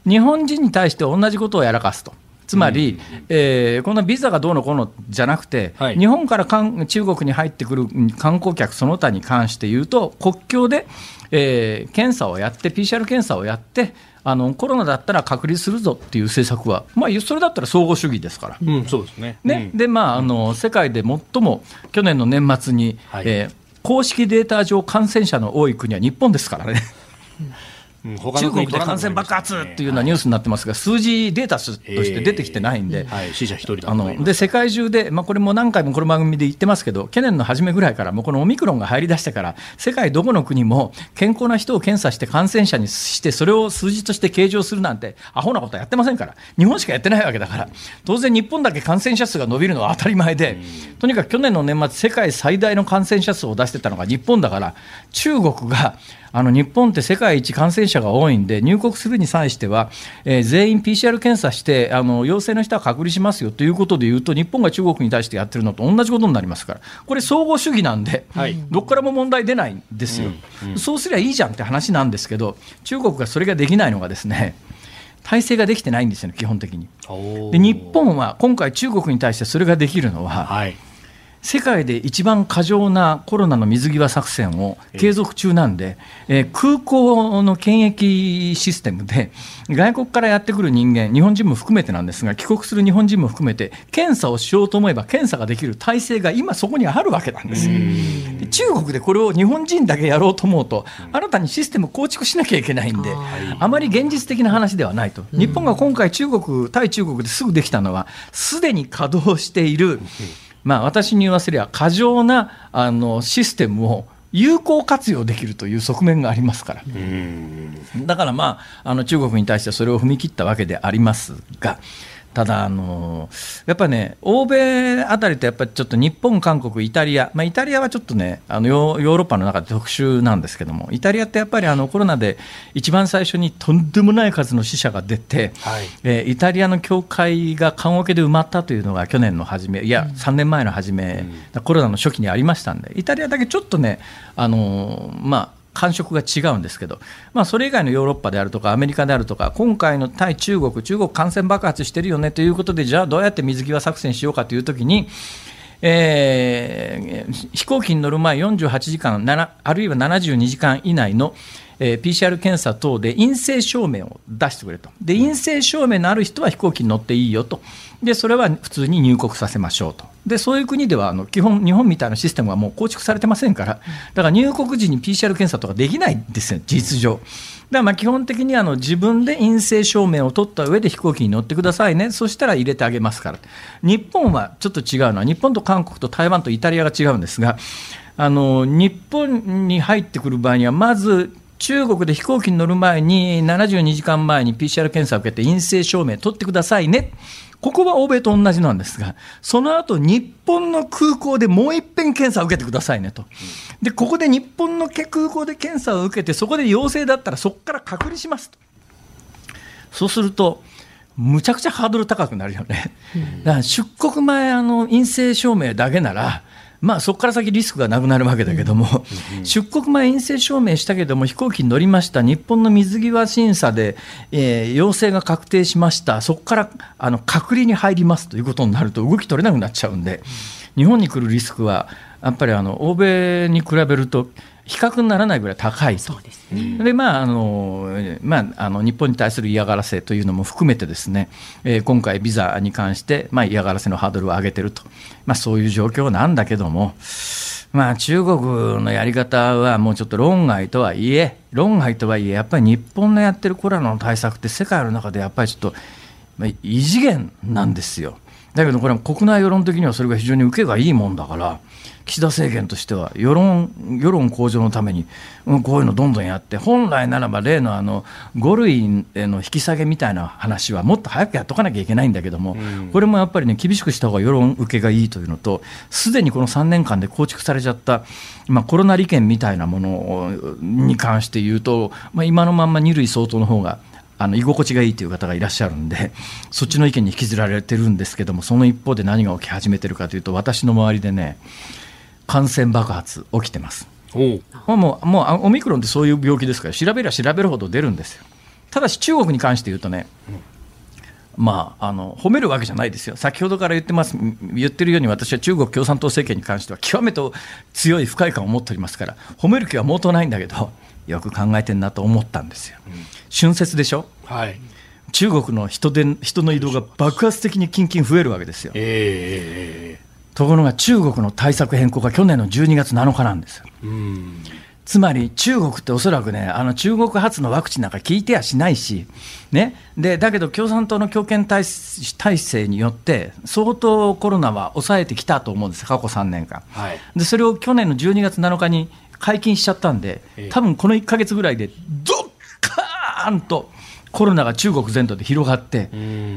日本人に対して同じことをやらかすと。つまり、えー、このビザがどうのこうのじゃなくて、はい、日本から中国に入ってくる観光客その他に関して言うと、国境で、えー、検査をやって、PCR 検査をやって、あのコロナだったら隔離するぞっていう政策は、まあ、それだったら相互主義ですから。うん、そうですね。ね、でまああの、世界で最も去年の年末に、はい、えー、公式データ上、感染者の多い国は日本ですからね。中国で感染爆発っていうようなニュースになってますが、数字、データとして出てきてないんで、死者1人あので世界中で、まあ、これも何回もこの番組で言ってますけど、去年の初めぐらいから、もうこのオミクロンが入り出してから、世界どこの国も健康な人を検査して感染者にして、それを数字として計上するなんて、アホなことはやってませんから、日本しかやってないわけだから、当然、日本だけ感染者数が伸びるのは当たり前で、とにかく去年の年末、世界最大の感染者数を出してたのが日本だから、中国があの日本って世界一感染者が多いんで、入国するに際しては、えー、全員 PCR 検査して、あの陽性の人は隔離しますよということでいうと、日本が中国に対してやってるのと同じことになりますから、これ、総合主義なんで、はい、どこからも問題出ないんですよ、うんうん、そうすりゃいいじゃんって話なんですけど、中国がそれができないのがですね、体制ができてないんですよね、基本的に。で日本は今回、中国に対してそれができるのは、はい世界で一番過剰なコロナの水際作戦を継続中なんで、えー、空港の検疫システムで、外国からやってくる人間、日本人も含めてなんですが、帰国する日本人も含めて、検査をしようと思えば、検査ができる体制が今、そこにあるわけなんです。よ。中国でこれを日本人だけやろうと思うと、新たにシステム構築しなきゃいけないんで、あまり現実的な話ではないと、日本が今回、中国、対中国ですぐできたのは、すでに稼働している。まあ、私に言わせりゃ過剰なあのシステムを有効活用できるという側面がありますから、だからまあ、あの中国に対してそれを踏み切ったわけでありますが、ただ、あのやっぱね、欧米あたりとやっぱりちょっと日本、韓国、イタリア、まあ、イタリアはちょっとね、あのヨーロッパの中で特殊なんですけども、イタリアってやっぱりあのコロナで一番最初にとんでもない数の死者が出て、はい、えー、イタリアの教会が棺桶で埋まったというのが去年の初め、いや、うん、3年前の初め、うん、コロナの初期にありましたんで、イタリアだけちょっとね、あのまあ、感触が違うんですけど、まあ、それ以外のヨーロッパであるとか、アメリカであるとか、今回の対中国、中国感染爆発してるよねということで、じゃあどうやって水際作戦しようかというときに、えー、飛行機に乗る前48時間、あるいは72時間以内の、えー、PCR 検査等で陰性証明を出してくれと。で、陰性証明のある人は飛行機に乗っていいよと、でそれは普通に入国させましょうと。でそういう国ではあの基本、日本みたいなシステムはもう構築されてませんから、だから入国時に PCR 検査とかできないんですよ、事実上。だからまあ基本的にあの自分で陰性証明を取った上で飛行機に乗ってくださいね、そしたら入れてあげますから、日本はちょっと違うのは、日本と韓国と台湾とイタリアが違うんですが、あの日本に入ってくる場合には、まず中国で飛行機に乗る前に、72時間前に PCR 検査を受けて陰性証明取ってくださいね。ここは欧米と同じなんですが、その後日本の空港でもう一遍検査を受けてくださいねと、でここで日本の空港で検査を受けて、そこで陽性だったらそこから隔離しますと、そうすると、むちゃくちゃハードル高くなるよね、だから出国前、あの陰性証明だけなら、まあ、そこから先リスクがなくなるわけだけども、出国前陰性証明したけども飛行機に乗りました。日本の水際審査で、えー、陽性が確定しました。そこからあの隔離に入りますということになると動き取れなくなっちゃうんで日本に来るリスクはやっぱりあの欧米に比べると比較にならないぐらい高いと。で、まああのまあ、あの日本に対する嫌がらせというのも含めてですね、えー、今回ビザに関して、まあ、嫌がらせのハードルを上げてると、まあ、そういう状況なんだけども。まあ、中国のやり方はもうちょっと論外とはいえ、論外とはいえ、やっぱり日本のやってるコロナの対策って、世界の中でやっぱりちょっと、まあ、異次元なんですよ。だけど、これは国内世論的にはそれが非常に受けがいいもんだから、岸田政権としては世論世論向上のために、うん、こういうのどんどんやって本来ならば例のあの5類への引き下げみたいな話はもっと早くやっとかなきゃいけないんだけども、うん、これもやっぱりね厳しくした方が世論受けがいいというのとすでにこの3年間で構築されちゃった、まあ、コロナ利権みたいなものに関して言うと、まあ、今のまんま2類相当の方があの居心地がいいという方がいらっしゃるんで、そっちの意見に引きずられてるんですけども、その一方で何が起き始めてるかというと、私の周りでね、感染爆発起きてます。もうもうオミクロンってそういう病気ですから調べれば調べるほど出るんですよ。ただし中国に関して言うとね、まあ、あの褒めるわけじゃないですよ、先ほどから言ってます言ってるように、私は中国共産党政権に関しては極めて強い不快感を持っておりますから、褒める気は毛頭ないんだけど、よく考えてんなと思ったんですよ。うん、春節でしょ、はい、中国の人で人の移動が爆発的に近々増えるわけですよ。えーところが中国の対策変更が去年の12月7日なんです。よ。つまり中国っておそらくね、あの中国発のワクチンなんか効いてやしないし、ね、でだけど共産党の強権体体制によって、相当コロナは抑えてきたと思うんです、過去3年間。はい、でそれを去年の12月7日に解禁しちゃったんで、多分この1か月ぐらいで、どっかーんとコロナが中国全土で広がって、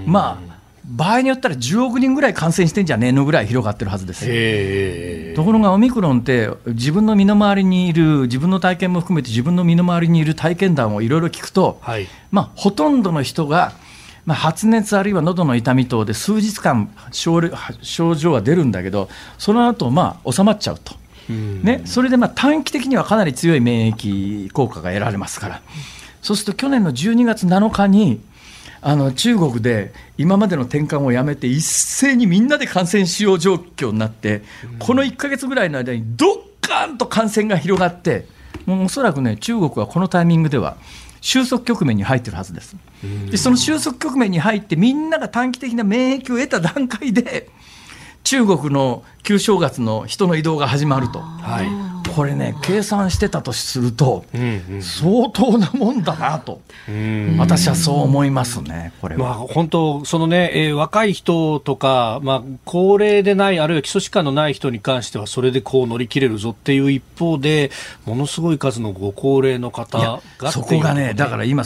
まあ、場合によったら10億人ぐらい感染してんじゃねえのぐらい広がってるはずですところがオミクロンって自分の身の回りにいる自分の体験も含めて自分の身の回りにいる体験談をいろいろ聞くと、はい、まあ、ほとんどの人が、まあ、発熱あるいは喉の痛み等で数日間症状は出るんだけどその後まあ収まっちゃうと。ね、それでまあ短期的にはかなり強い免疫効果が得られますから、そうすると去年の12月7日にあの中国で今までの転換をやめて一斉にみんなで感染しよう状況になって、この1か月ぐらいの間にどっかんと感染が広がってもうおそらくね中国はこのタイミングでは収束局面に入ってるはずです。でその収束局面に入ってみんなが短期的な免疫を得た段階で中国の旧正月の人の移動が始まると。はい。これね、計算してたとすると、相当なもんだなと、私はそう思いますね、これは。まあ、本当、そのね、えー、若い人とか、まあ、高齢でない、あるいは基礎疾患のない人に関しては、それでこう乗り切れるぞっていう一方で、ものすごい数のご高齢の方がそこがね、だから今、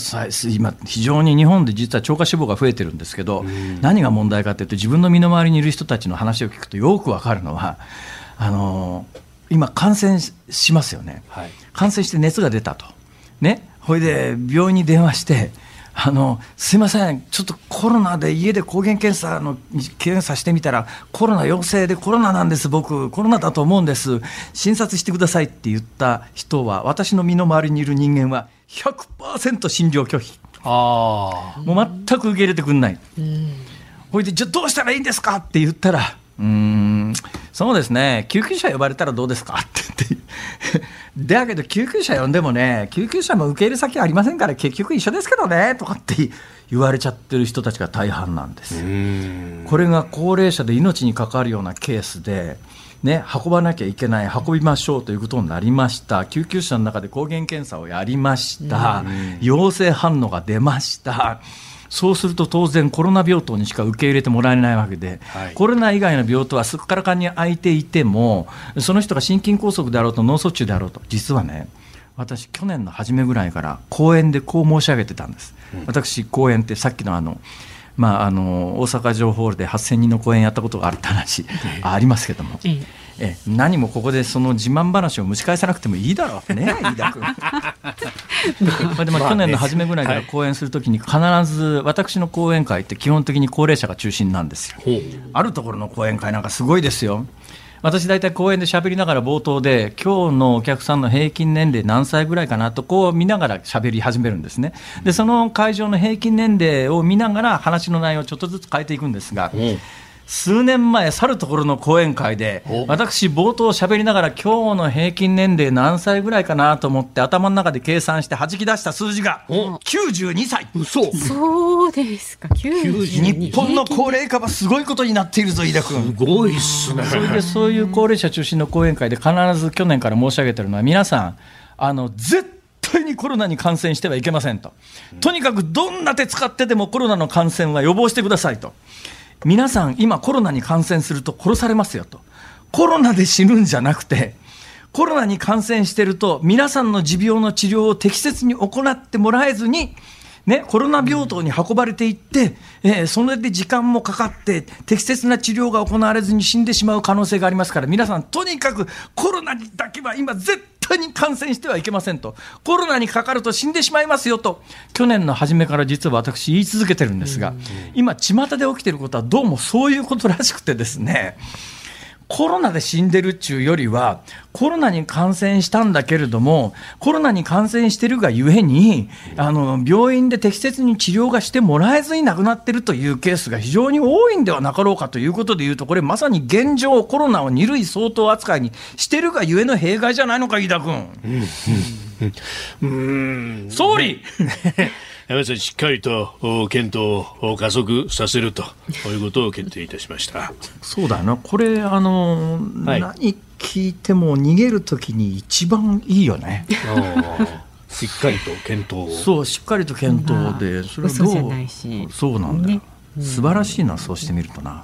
今、非常に日本で実は超過死亡が増えてるんですけど、何が問題かというと、自分の身の回りにいる人たちの話を聞くと、よくわかるのは、あの今、感染しますよね、はい、感染して熱が出たと、ね、ほいで病院に電話して、あのすいません、ちょっとコロナで家で抗原検査の検査してみたら、コロナ陽性でコロナなんです、僕、コロナだと思うんです、診察してくださいって言った人は、私の身の回りにいる人間は100%診療拒否、あもう全く受け入れてくんない。ほいで、じゃあどうしたらいいんですかって言ったら、うんそうですね、救急車呼ばれたらどうですか？[laughs] って言って、だけど救急車呼んでもね、救急車も受け入れ先ありませんから、結局一緒ですけどねとかって言われちゃってる人たちが大半なんです。これが高齢者で命に関わるようなケースで、ね、運ばなきゃいけない、運びましょうということになりました、救急車の中で抗原検査をやりました、陽性反応が出ました。そうすると当然コロナ病棟にしか受け入れてもらえないわけで、はい、コロナ以外の病棟はすっからかんに空いていてもその人が心筋梗塞であろうと脳卒中であろうと実はね私去年の初めぐらいから講演でこう申し上げてたんです、うん、私講演ってさっきのあのまあ、あの大阪城ホールで8000人の講演やったことがあるって話、ありますけども、え何もここでその自慢話を蒸し返さなくてもいいだろう。[laughs] ね飯田君。[laughs] でも去年の初めぐらいから講演するときに必ず私の講演会って基本的に高齢者が中心なんですよ。あるところの講演会なんかすごいですよ。私大体講演で喋りながら冒頭で今日のお客さんの平均年齢何歳ぐらいかなとこう見ながら喋り始めるんですね。でその会場の平均年齢を見ながら話の内容をちょっとずつ変えていくんですが、数年前、去るところの講演会で、私、冒頭喋りながら、今日の平均年齢何歳ぐらいかなと思って、頭の中で計算して弾き出した数字が、92歳。嘘そうですか。日本の高齢化はすごいことになっているぞ、飯田君。すごいっすね。それでそういう高齢者中心の講演会で必ず去年から申し上げてるのは、皆さん、あの絶対にコロナに感染してはいけませんと、とにかくどんな手使ってでもコロナの感染は予防してくださいと、皆さん、今、コロナに感染すると殺されますよと、コロナで死ぬんじゃなくて、コロナに感染してると、皆さんの持病の治療を適切に行ってもらえずに、ね、コロナ病棟に運ばれていって、えーそれで時間もかかって、適切な治療が行われずに死んでしまう可能性がありますから、皆さん、とにかくコロナにだけは今、絶対に感染してはいけませんと、コロナにかかると死んでしまいますよと、去年の初めから実は私、言い続けてるんですが、今、巷で起きてることは、どうもそういうことらしくてですね。コロナで死んでるっちゅうよりは、コロナに感染したんだけれども、コロナに感染してるがゆえに、あの病院で適切に治療がしてもらえずに亡くなってるというケースが非常に多いんではなかろうかということでいうと、これ、まさに現状、コロナを2類相当扱いにしてるがゆえの弊害じゃないのか、飯田君。総理 [laughs] 山下さん、しっかりとお検討を加速させるということを決定いたしました。そうだな、これ、あのはい。何聞いても逃げるときに一番いいよね。しっかりと検討を。そうしっかりと検討で、それはどう？そうなんだよ、ね素晴らしいなそうしてみるとな、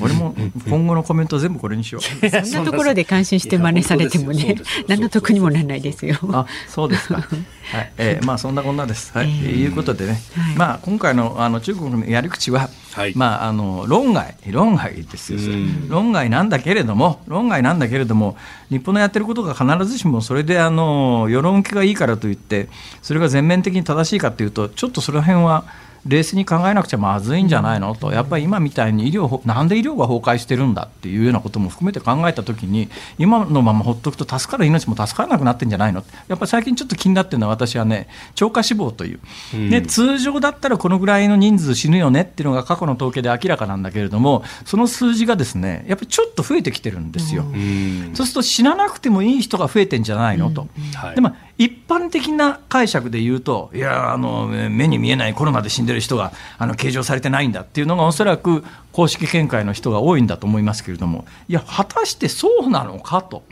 俺も今後のコメント全部これにしよう。[laughs] そんなところで感心して真似されてもね何の得にもならないですよ。あそうですか、はい。えーまあそんなこんなです。はい、えーいうことでね、はい。まあ今回のあの中国のやり口は、はい。まああの論外。論外ですよ。論外なんだけれども論外なんだけれども日本のやってることが必ずしもそれであの世論受けがいいからといってそれが全面的に正しいかというとちょっとその辺は。冷静に考えなくちゃまずいんじゃないの？と、やっぱり今みたいに医療、なんで医療が崩壊してるんだっていうようなことも含めて考えたときに、今のままほっとくと助かる命も助からなくなってんじゃないの？やっぱり最近ちょっと気になってるのは、私はね、超過死亡という、で通常だったらこのぐらいの人数死ぬよねっていうのが過去の統計で明らかなんだけれども、その数字がですね、やっぱりちょっと増えてきてるんですよ。うん。そうすると死ななくてもいい人が増えてんじゃないの？と。はい。でも一般的な解釈で言うと、いやあの、目に見えないコロナで死んでる人があの計上されてないんだっていうのが、おそらく公式見解の人が多いんだと思いますけれども、いや、果たしてそうなのかと。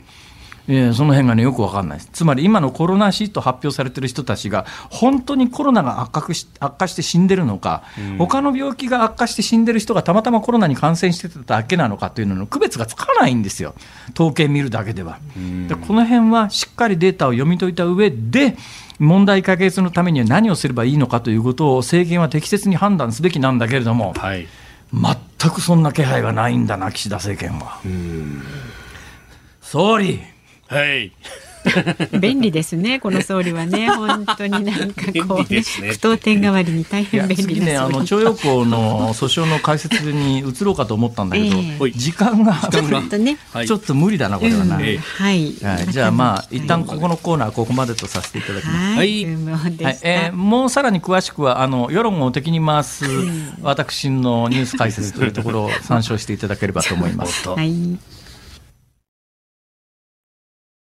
えーその辺がね、よくわかんないです。つまり今のコロナ死と発表されている人たちが、本当にコロナが悪化し悪化して死んでるのか、他の病気が悪化して死んでる人がたまたまコロナに感染してただけなのかというのの区別がつかないんですよ、統計見るだけでは。でこの辺はしっかりデータを読み解いた上で、問題解決のためには何をすればいいのかということを政権は適切に判断すべきなんだけれども、はい。全くそんな気配がないんだな、岸田政権は。総理はい。便利ですね、この総理はね、[laughs] 本当になんかこう、ね、不当点代わりに大変便利次ね、あの。徴用工の訴訟の解説に移ろうかと思ったんだけど、ええ時間がちょっとね、はいちょっと無理だな、これはな。はい。はい、じゃあまあ、一旦ここのコーナー、ここまでとさせていただきます。ははいはい。えーもうさらに詳しくはあの世論を敵に回す私のニュース解説というところを参照していただければと思います。はい。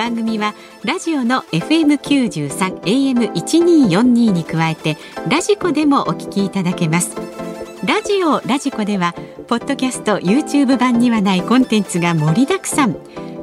番組はラジオの FM93 AM1242 に加えてラジコでもお聞きいただけます。ラジオラジコではポッドキャスト YouTube 版にはないコンテンツが盛りだくさん。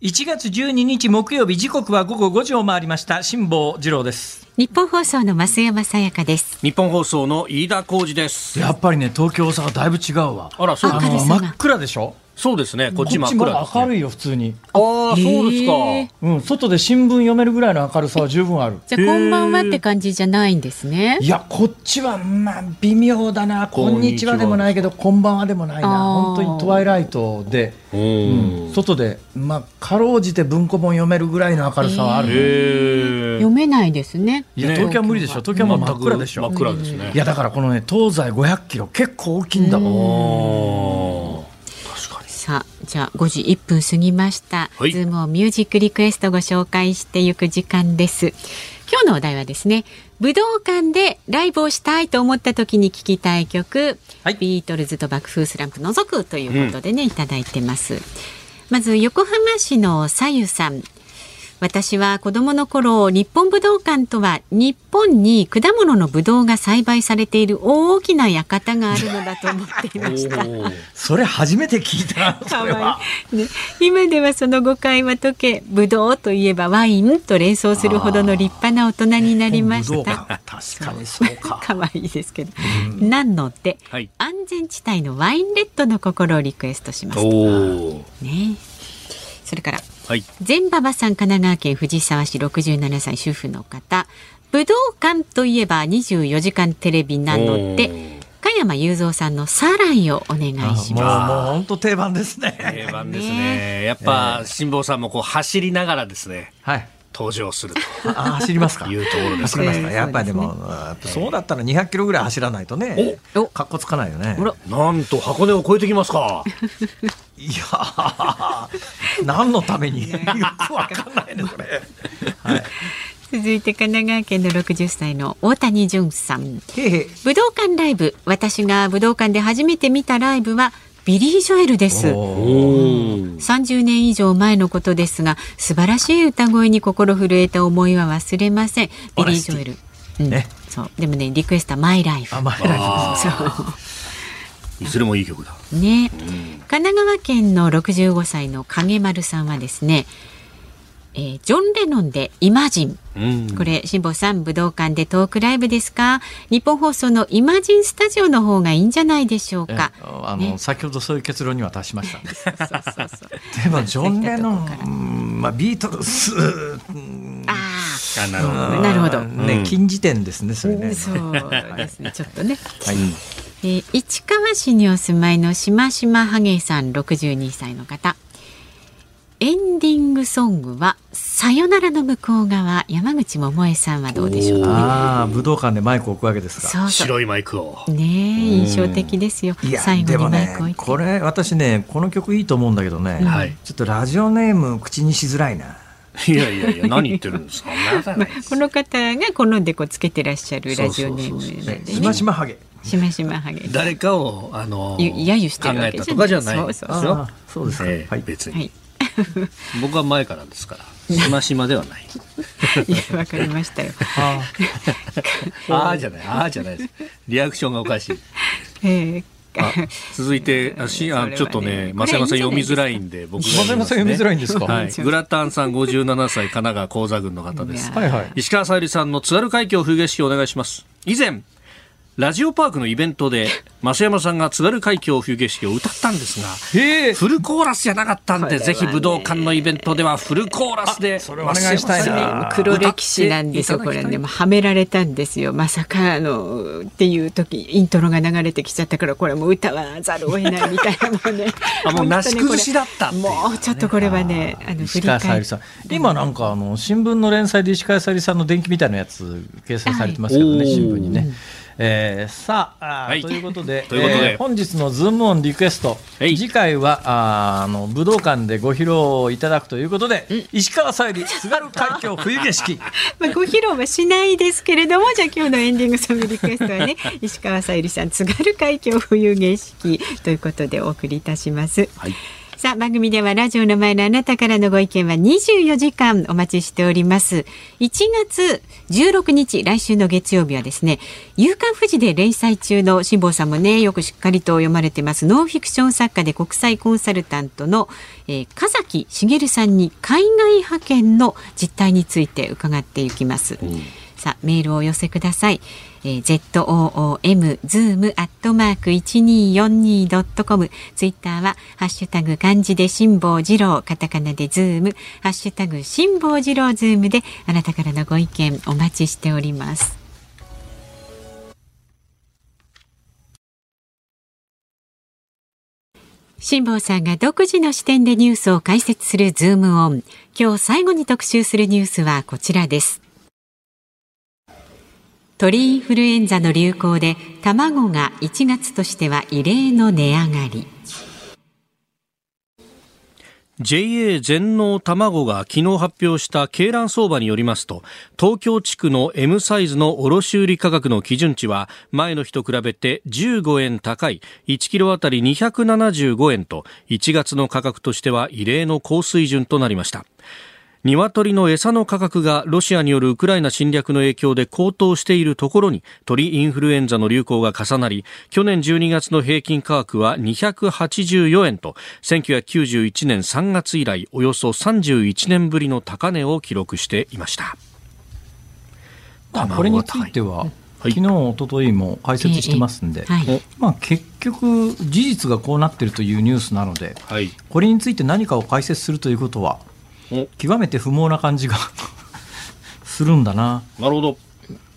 1月12日木曜日時刻は午後5時を回りました。辛坊治郎です。日本放送の増山さやかです。日本放送の飯田浩二です。やっぱりね東京大阪だいぶ違うわ。あらそうあの真っ暗でしょ？そうですね。こっち真っこっち暗です、ね、も明るいよ普通に。ああそうですか、うん。外で新聞読めるぐらいの明るさは十分ある。じゃあこんばんはって感じじゃないんですね。いやこっちはまあ微妙だな。こんにちは。でもないけどこんばんはでもないな。本当にトワイライトで、ううん。ん外でまあかろうじて文庫本読めるぐらいの明るさはある、読めないですね。いやね。東京は無理でしょ。東京は真っ暗でしょ、真っ暗ですね。いやだからこのね東西500キロ結構大きいんだもんじゃあ5時1分過ぎました、はい。ズームをミュージックリクエストご紹介していく時間です。今日のお題はですね武道館でライブをしたいと思った時に聴きたい曲、はい。ビートルズと爆風スランプ除くということでね、いただいてます。まず横浜市のさゆさん私は子供の頃日本武道館とは日本に果物のブドウが栽培されている大きな館があるのだと思っていました。それ初めて聞いたそれはわい。い、ね、今ではその誤解は解けブドウといえばワインと連想するほどの立派な大人になりまし武道館た。[laughs] 確かにそうか。可愛いですけど、なので、はい安全地帯のワインレッドの心をリクエストしますおー。ね。それからはい。おでー。加山雄三さんのサライをお願いあしもうまもう本当定番ですね。定番ですね。[laughs] やっぱ辛坊さんもこう走りながらですね。はい登場すると。あ走りますか？いうところです走りますか？ええやっぱりでもそうだったら200キロぐらい走らないとねお！かっこつかないよね。ほら。なんと箱根を越えてきますか。いやー何のために？よくわかんないねそれ。はい。す続いて神奈川県の60歳の大谷淳さん。武道館ライブ。私が武道館で初めて見たライブはビリー・ジョエルです。おー。30年以上前のことですが素晴らしい歌声に心震えた思いは忘れません。ビリー・ジョエル、うん。ね。そう。でもねリクエストはマイライフあマイライフそう。いずれもいい曲だね、神奈川県の65歳の影丸さんはですね、えージョン・レノンでイマジンうん。これ辛坊さん武道館でトークライブですか？日本放送のイマジンスタジオの方がいいんじゃないでしょうえかあの、ね。先ほどそういう結論には達しましたんで。[laughs] すそうそうそう。でもジョン・レノンまあ、ビートルズうん。ああなるほどなるほど。ね、うん。禁じ点ですねそれね。ーそうですね。ちょっとね、はい。えー市川市にお住まいのしましまはげさん62歳の方エンディングソングはさよならの向こう側山口百恵さんはどうでしょうか？ねああ武道館でマイクを置くわけですかそうそう。白いマイクを。ねえ印象的ですよ。最後にマイク置いて、ねこれ私ねこの曲いいと思うんだけどね、はいちょっとラジオネーム口にしづらいな。いやいやいや何言ってるんですか？[laughs] まあこの方が好んでこうつけてらっしゃるラジオネームなんでね。しましまハゲ。しましまはげ誰かをあのゆ揶揄してる考わけじゃない。えたとかじゃない。そうですそうそうですか、ええはい。別に、はい [laughs] 僕は前からですからしましまではない。[laughs] いやわかりましたよ。あああじゃないああじゃないです。リアクションがおかしい。えあ続いて [laughs] あしあちょっとね増山さん読みづらいんで僕が増山さん読みづらいんです。かはい、グラタンさん57歳神奈川高座郡の方です。いやはいはい。石川さゆりさんの津軽海峡風景式をお願いします。以前ラジオパークのイベントで [laughs] 増山さんが津軽海峡風景式を歌ったんですがフルコーラスじゃなかったんで、ぜひ武道館のイベントではフルコーラスでそれお願いしたいな。増山さんに黒歴史なんですよ。これねはめられたんですよまさかあのっていう時イントロが流れてきちゃったからこれもう歌わざるを得ないみたいなもうね [laughs] あもうなし崩しだったっていうね。もうちょっとこれはねあの振石り返り川さゆりさん。今なんかあの新聞の連載で石川さゆりさんの伝記みたいなやつ掲載されてますけどね、はい。新聞にね。えーさあはい。ということで [laughs] とえー本日のズームオンリクエスト、はい。次回はあーあの武道館でご披露いただくということで、石川さゆり津軽海峡冬景色。[laughs] まあ、ご披露はしないですけれどもじゃあ今日のエンディングソングリクエストはね [laughs] 石川さゆりさん津軽海峡冬景色ということでお送りいたします。はいさあ、番組ではラジオの前のあなたからのご意見は24時間お待ちしております。1月16日、来週の月曜日はですね、夕刊富士で連載中の辛坊さんもね、よくしっかりと読まれてます、ノンフィクション作家で国際コンサルタントの、えー、笠木茂さんに海外派遣の実態について伺っていきます。うんさあメールをお寄せください。えー、ZOOM zoom アットマーク 1242.com ツイッターはハッシュタグ漢字で辛坊治郎カタカナでズーム。ハッシュタグ辛坊治郎ズームであなたからのご意見お待ちしております。辛坊さんが独自の視点でニュースを解説するズームオン。今日最後に特集するニュースはこちらです。鳥インフルエンザの流行で卵が1月としては異例の値上がり。JA 全農卵が昨日発表した鶏卵相場によりますと東京地区の M サイズの卸売価格の基準値は前の日と比べて15円高い1キロあたり275円と1月の価格としては異例の高水準となりました。鶏の餌の価格がロシアによるウクライナ侵略の影響で高騰しているところに鳥インフルエンザの流行が重なり去年12月の平均価格は284円と1991年3月以来およそ31年ぶりの高値を記録していました。これについては、昨日、おとといも解説してますんで、はい、まあ、結局、事実がこうなっているというニュースなので、はい、これについて何かを解説するということは、極めて不毛な感じが [laughs] するんだな。なるほど。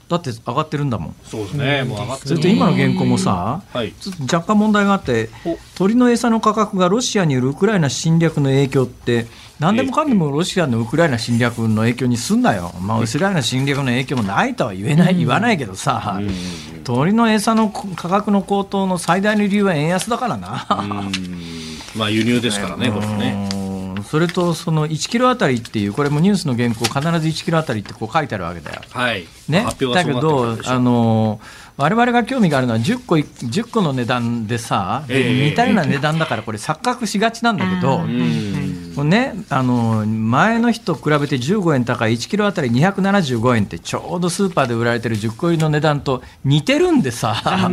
だって上がってるんだもん。そうですね。もう上がってそれと今の原稿もさ、はい、若干問題があって、鳥の餌の価格がロシアによるウクライナ侵略の影響って、何でもかんでもロシアのウクライナ侵略の影響にすんだよ、まあ、ウクライナ侵略の影響もないとは言えない、言わないけどさ、鳥の餌の価格の高騰の最大の理由は円安だからな。まあ輸入ですからね、これね。それとその1キロあたりっていう、これもニュースの原稿、必ず1キロあたりってこう書いてあるわけだよ。はい、ね、だけど、あのわれわれが興味があるのは10個 ,10 個の値段でさ、で似たような値段だから、これ、錯覚しがちなんだけど、ね、あの前の日と比べて15円高い1キロあたり275円ってちょうどスーパーで売られてる10個入りの値段と似てるんでさ、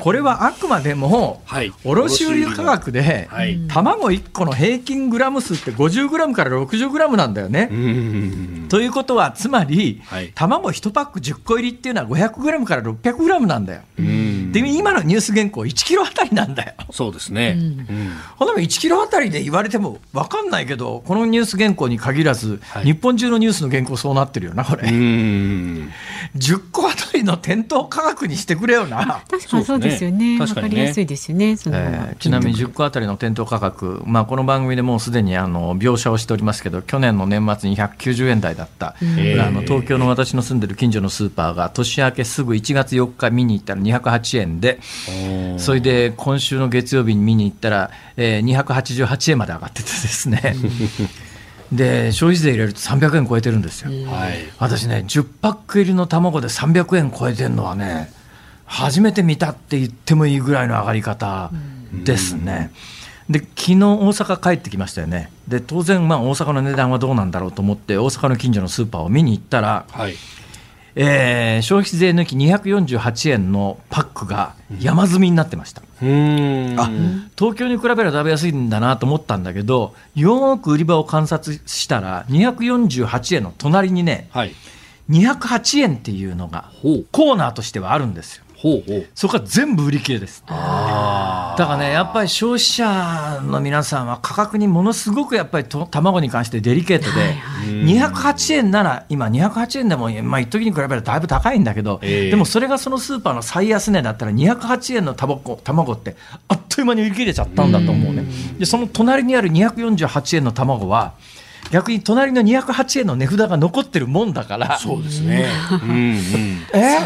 これはあくまでも卸売価格で、卵1個の平均グラム数って50グラムから60グラムなんだよね。ということはつまり、卵1パック10個入りっていうのは500グラムから600グラムなんだよ。で今のニュース原稿1キロあたりなんだよ。そうですね、うん、ほん1キロあたりで言われても分かんないけどこのニュース原稿に限らず、はい、日本中のニュースの原稿そうなってるよなこれ。10個あたりの店頭価格にしてくれよな。確かにそうですよね。分かりやすいですよね、えー、ちなみに10個あたりの店頭価格、まあ、この番組でもうすでにあの描写をしておりますけど去年の年末に190円台だった、あの東京の私の住んでる近所のスーパーが年明けすぐ1月4日見に行ったら208円でそれで今週の月曜日に見に行ったら、えー、288円まで上がっててですね。[laughs] で消費税入れると300円超えてるんですよ、はい、私ね10パック入りの卵で300円超えてるのはね初めて見たって言ってもいいぐらいの上がり方ですね。で昨日大阪帰ってきましたよね。で当然まあ大阪の値段はどうなんだろうと思って大阪の近所のスーパーを見に行ったら、はい、えー、消費税抜き248円のパックが山積みになってました、うん、あ東京に比べれば食べやすいんだなと思ったんだけどよく売り場を観察したら248円の隣にね、はい、208円っていうのがコーナーとしてはあるんですよ。ほうほう。そこは全部売り切れです。だからね、やっぱり消費者の皆さんは価格にものすごくやっぱりと卵に関してデリケートで、はいはい、208円なら、今208円でも、まあ、一時に比べるとだいぶ高いんだけど、えー、でもそれがそのスーパーの最安値だったら、208円の卵卵ってあっという間に売り切れちゃったんだと思うね。で、その隣にある248円の卵は、逆に隣の208円の値札が残ってるもんだから。そうですね、うん。うん、え？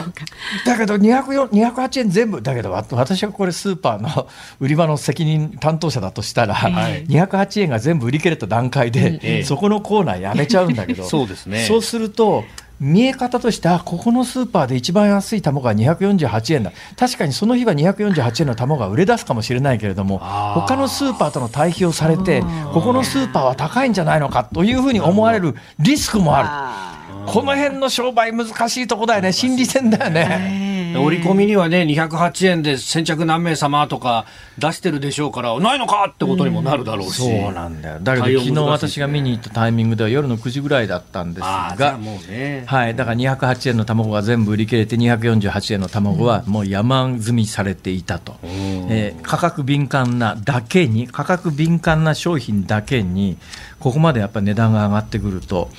だけど208円全部だけど私がこれスーパーの売り場の責任担当者だとしたら、はい、208円が全部売り切れた段階で、そこのコーナーやめちゃうんだけど。[laughs] そうですね。そうすると見え方としてあここのスーパーで一番安い卵が248円だ。確かにその日は248円の卵が売れ出すかもしれないけれども他のスーパーとの対比をされてここのスーパーは高いんじゃないのかというふうに思われるリスクもある。この辺の商売難しいとこだよね。心理戦だよね。折り込みにはね、208円で先着何名様とか出してるでしょうから、ないのかってことにもなるだろうし。そうなんだよ。だけど昨日私が見に行ったタイミングでは夜の9時ぐらいだったんですが、ね、はい、だから208円の卵が全部売り切れて248円の卵はもう山積みされていたと。えー、価格敏感なだけに、価格敏感な商品だけに、ここまでやっぱり値段が上がってくると、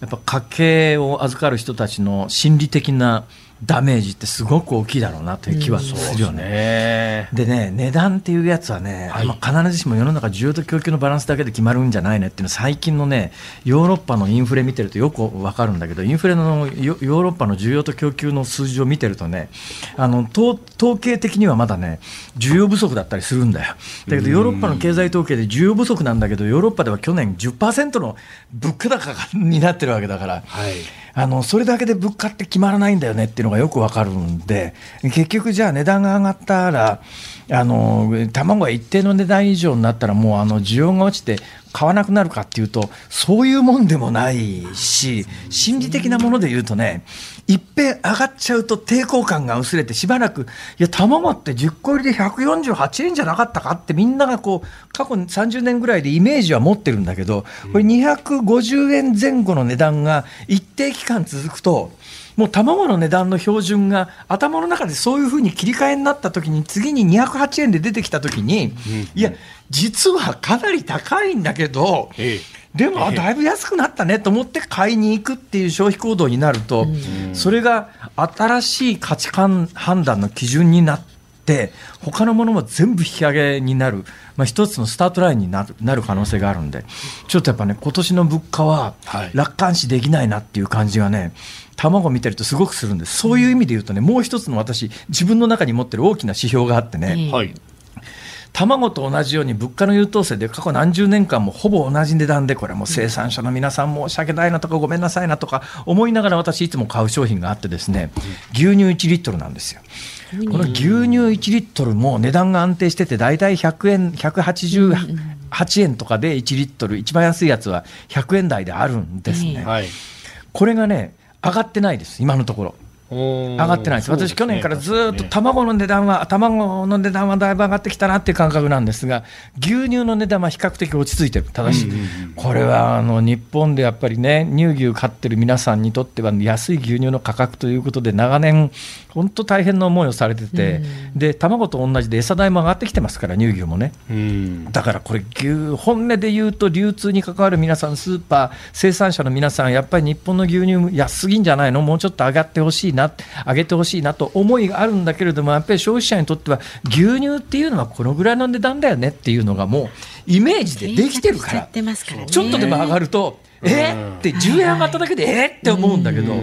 やっぱ家計を預かる人たちの心理的なダメージってすごく大きいだろうなという気はするよね。でね、値段っていうやつはね、はい、まあ、必ずしも世の中需要と供給のバランスだけで決まるんじゃないねっていうのは最近のね、ヨーロッパのインフレ見てるとよくわかるんだけど、インフレのヨーロッパの需要と供給の数字を見てるとね、あの統統計的にはまだね、需要不足だったりするんだよ。だけどヨーロッパの経済統計で需要不足なんだけど、ヨーロッパでは去年10%の物価高になってるわけだから。はいあのそれだけで物価って決まらないんだよねっていうのがよくわかるんで結局じゃあ値段が上がったらあの卵が一定の値段以上になったらもうあの需要が落ちて買わなくなるかっていうとそういうもんでもないし心理的なもので言うとねいっぺん上がっちゃうと抵抗感が薄れてしばらくいや卵って10個入りで148円じゃなかったかってみんながこう過去30年ぐらいでイメージは持ってるんだけどこれ250円前後の値段が一定期間続くともう卵の値段の標準が頭の中でそういうふうに切り替えになった時に次に208円で出てきた時に、いや実はかなり高いんだけど、でも、あだいぶ安くなったねと思って買いに行くっていう消費行動になると、それが新しい価値観判断の基準になって、他のものも全部引き上げになる、まあ、一つのスタートラインになるなる可能性があるんで、ちょっとやっぱね、今年の物価は楽観視できないなっていう感じがね、卵を見てるとすごくするんです、そういう意味で言うとね、もう一つの私、自分の中に持ってる大きな指標があってね。はい。卵と同じように物価の優等生で過去何十年間もほぼ同じ値段でこれも生産者の皆さん申し訳ないなとかごめんなさいなとか思いながら私いつも買う商品があってですね牛乳1リットルなんですよ。この牛乳1リットルも値段が安定してて大体100円188円とかで1リットル一番安いやつは100円台であるんですね。これがね上がってないです今のところ。上がってないです、私、去年からずっと卵の値段は、卵の値段はだいぶ上がってきたなっていう感覚なんですが、牛乳の値段は比較的落ち着いてる、ただし、これはあの日本でやっぱりね、乳牛飼ってる皆さんにとっては、安い牛乳の価格ということで、長年、本当大変な思いをされてて、で卵と同じで餌代も上がってきてますから、乳牛もね。だからこれ牛、本音で言うと、流通に関わる皆さん、スーパー、生産者の皆さん、やっぱり日本の牛乳、安すぎんじゃないの、もうちょっと上がってほしいな。な上げてほしいなと思いがあるんだけれどもやっぱり消費者にとっては牛乳っていうのはこのぐらいの値段だよねっていうのがもうイメージでできてるから。ちょっとでも上がるとえー、って10円上がっただけでえー、って思うんだけど。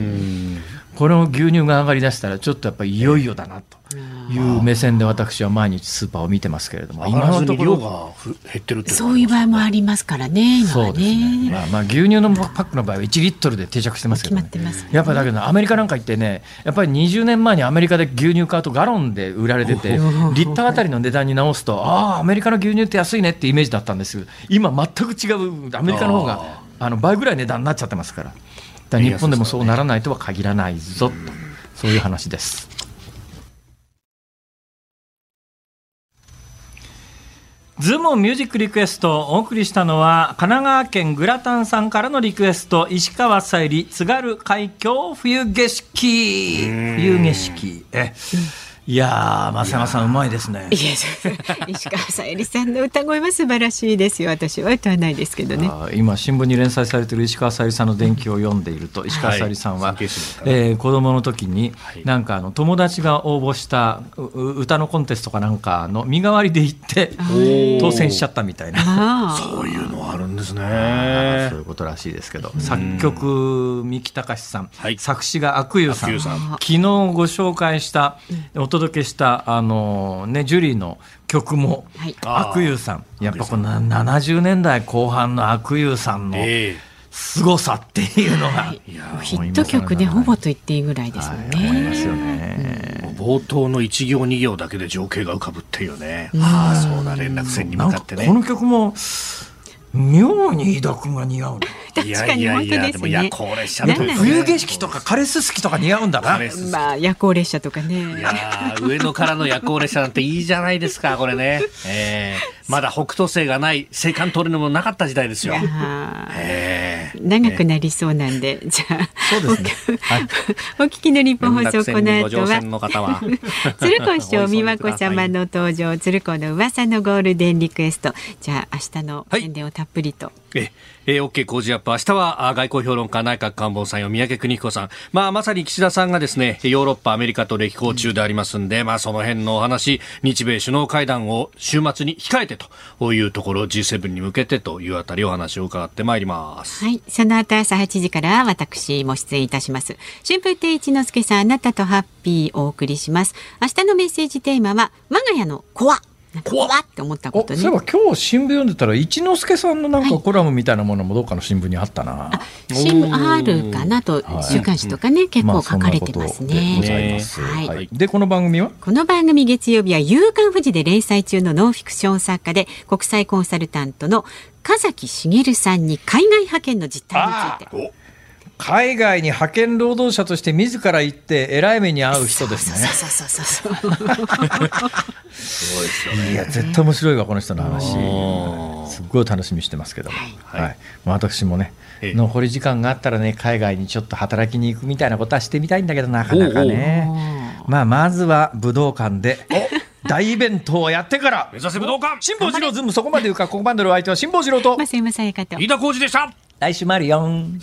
この牛乳が上がりだしたらちょっとやっぱりいよいよだなと。いう目線で私は毎日スーパーを見てますけれども、今のところが減ってるそういう場合もありますからね、そうですね、まあ、まあ牛乳のパックの場合は1リットルで定着してますけど、ね、やっぱりだけど、アメリカなんか行ってね、やっぱり20年前にアメリカで牛乳買うとガロンで売られてて、リッターあたりの値段に直すと、ああ、アメリカの牛乳って安いねってイメージだったんです。今、全く違う、アメリカの方があの倍ぐらい値段になっちゃってますから、から日本でもそうならないとは限らないぞと、そういう話です。ズームミュージックリクエストをお送りしたのは神奈川県グラタンさんからのリクエスト石川さゆり津軽海峡冬景色。冬景色。え、いやー、増山さん、うまいですね。いや、石川さゆりさんの歌声は素晴らしいですよ。私は歌わないですけどね。今、新聞に連載されている石川さゆりさんの伝記を読んでいると、石川さゆりさんは、はい、えー、子供の時に、なんかあの友達が応募した歌のコンテストかなんかの身代わりで行って、当選しちゃったみたいな。そういうのあるんですね。そういうことらしいですけど、作曲、三木隆さん、はい、作詞が阿久悠さん、昨日ご紹介した、お届けしたあの、ね、ジュリーの曲も、はい、阿久悠さんやっぱこの70年代後半の阿久悠さんの、凄さっていうのが、ヒット曲ねほぼと言っていいぐらいですもんはい思いまね。すよね。冒頭の1行2行だけで情景が浮かぶっていうね。ああ、そうだ、連絡船に向かってね。この曲も妙に飯田君が似合う [laughs] ね。いや確かにいやいや、本当ですも夜行列車冬景色とか枯れすすきとか似合うんだな。まあ夜行列車とかいね。上野からの夜行列車なんていいじゃないですか、これね。えーまだ北斗星がない、青函通りのもなかった時代ですよ。あーえー長くなりそうなんで、じゃあそうですね。はい。お [laughs] 聞きの日本放送この後は。鶴子師匠美和子様の登場鶴子の噂のゴールデンリクエストじゃあ明日の宣伝をたっぷりと、え、えー、OK 工事アップ。明日は外交評論家内閣官房参与三宅邦彦さん。まあ、まさに岸田さんがですね、ヨーロッパ、アメリカと歴訪中でありますんで、まあ、その辺のお話、日米首脳会談を週末に控えてというところ、G7 に向けてというあたりお話を伺ってまいります。はい。その後朝8時から私も出演いたします。春風亭一之輔さん、あなたとハッピーお送りします。明日のメッセージテーマは、我が家の怖なんか怖って思ったことねおそういえ。ば今日新聞読んでたら一之輔さんのなんかコラムみたいなものもどっかの新聞にあったな。新聞あるかなと、はい週刊誌とかね、結まあ構書かれてますね。ます。はいはい。でこの番組は？この番組月曜日は夕刊富士で連載中のノンフィクション作家で国際コンサルタントの風木茂さんに海外派遣の実態について。海外に派遣労働者として自ら行って偉い目に遭う人ですね。そうそうそうそうそう。いや絶対面白いわこの人の話。すっごい楽しみにしてますけども、はい。はい。まあ私もねええ。残り時間があったらね海外にちょっと働きに行くみたいなことはしてみたいんだけどなかなかね。まあまずは武道館で大イベントをやってから。目指せ武道館。辛坊治郎ズームそこまで言うかここまでのお相手は辛坊治郎と。増山さやかと。飯田浩二でした。来週もあるよ。ん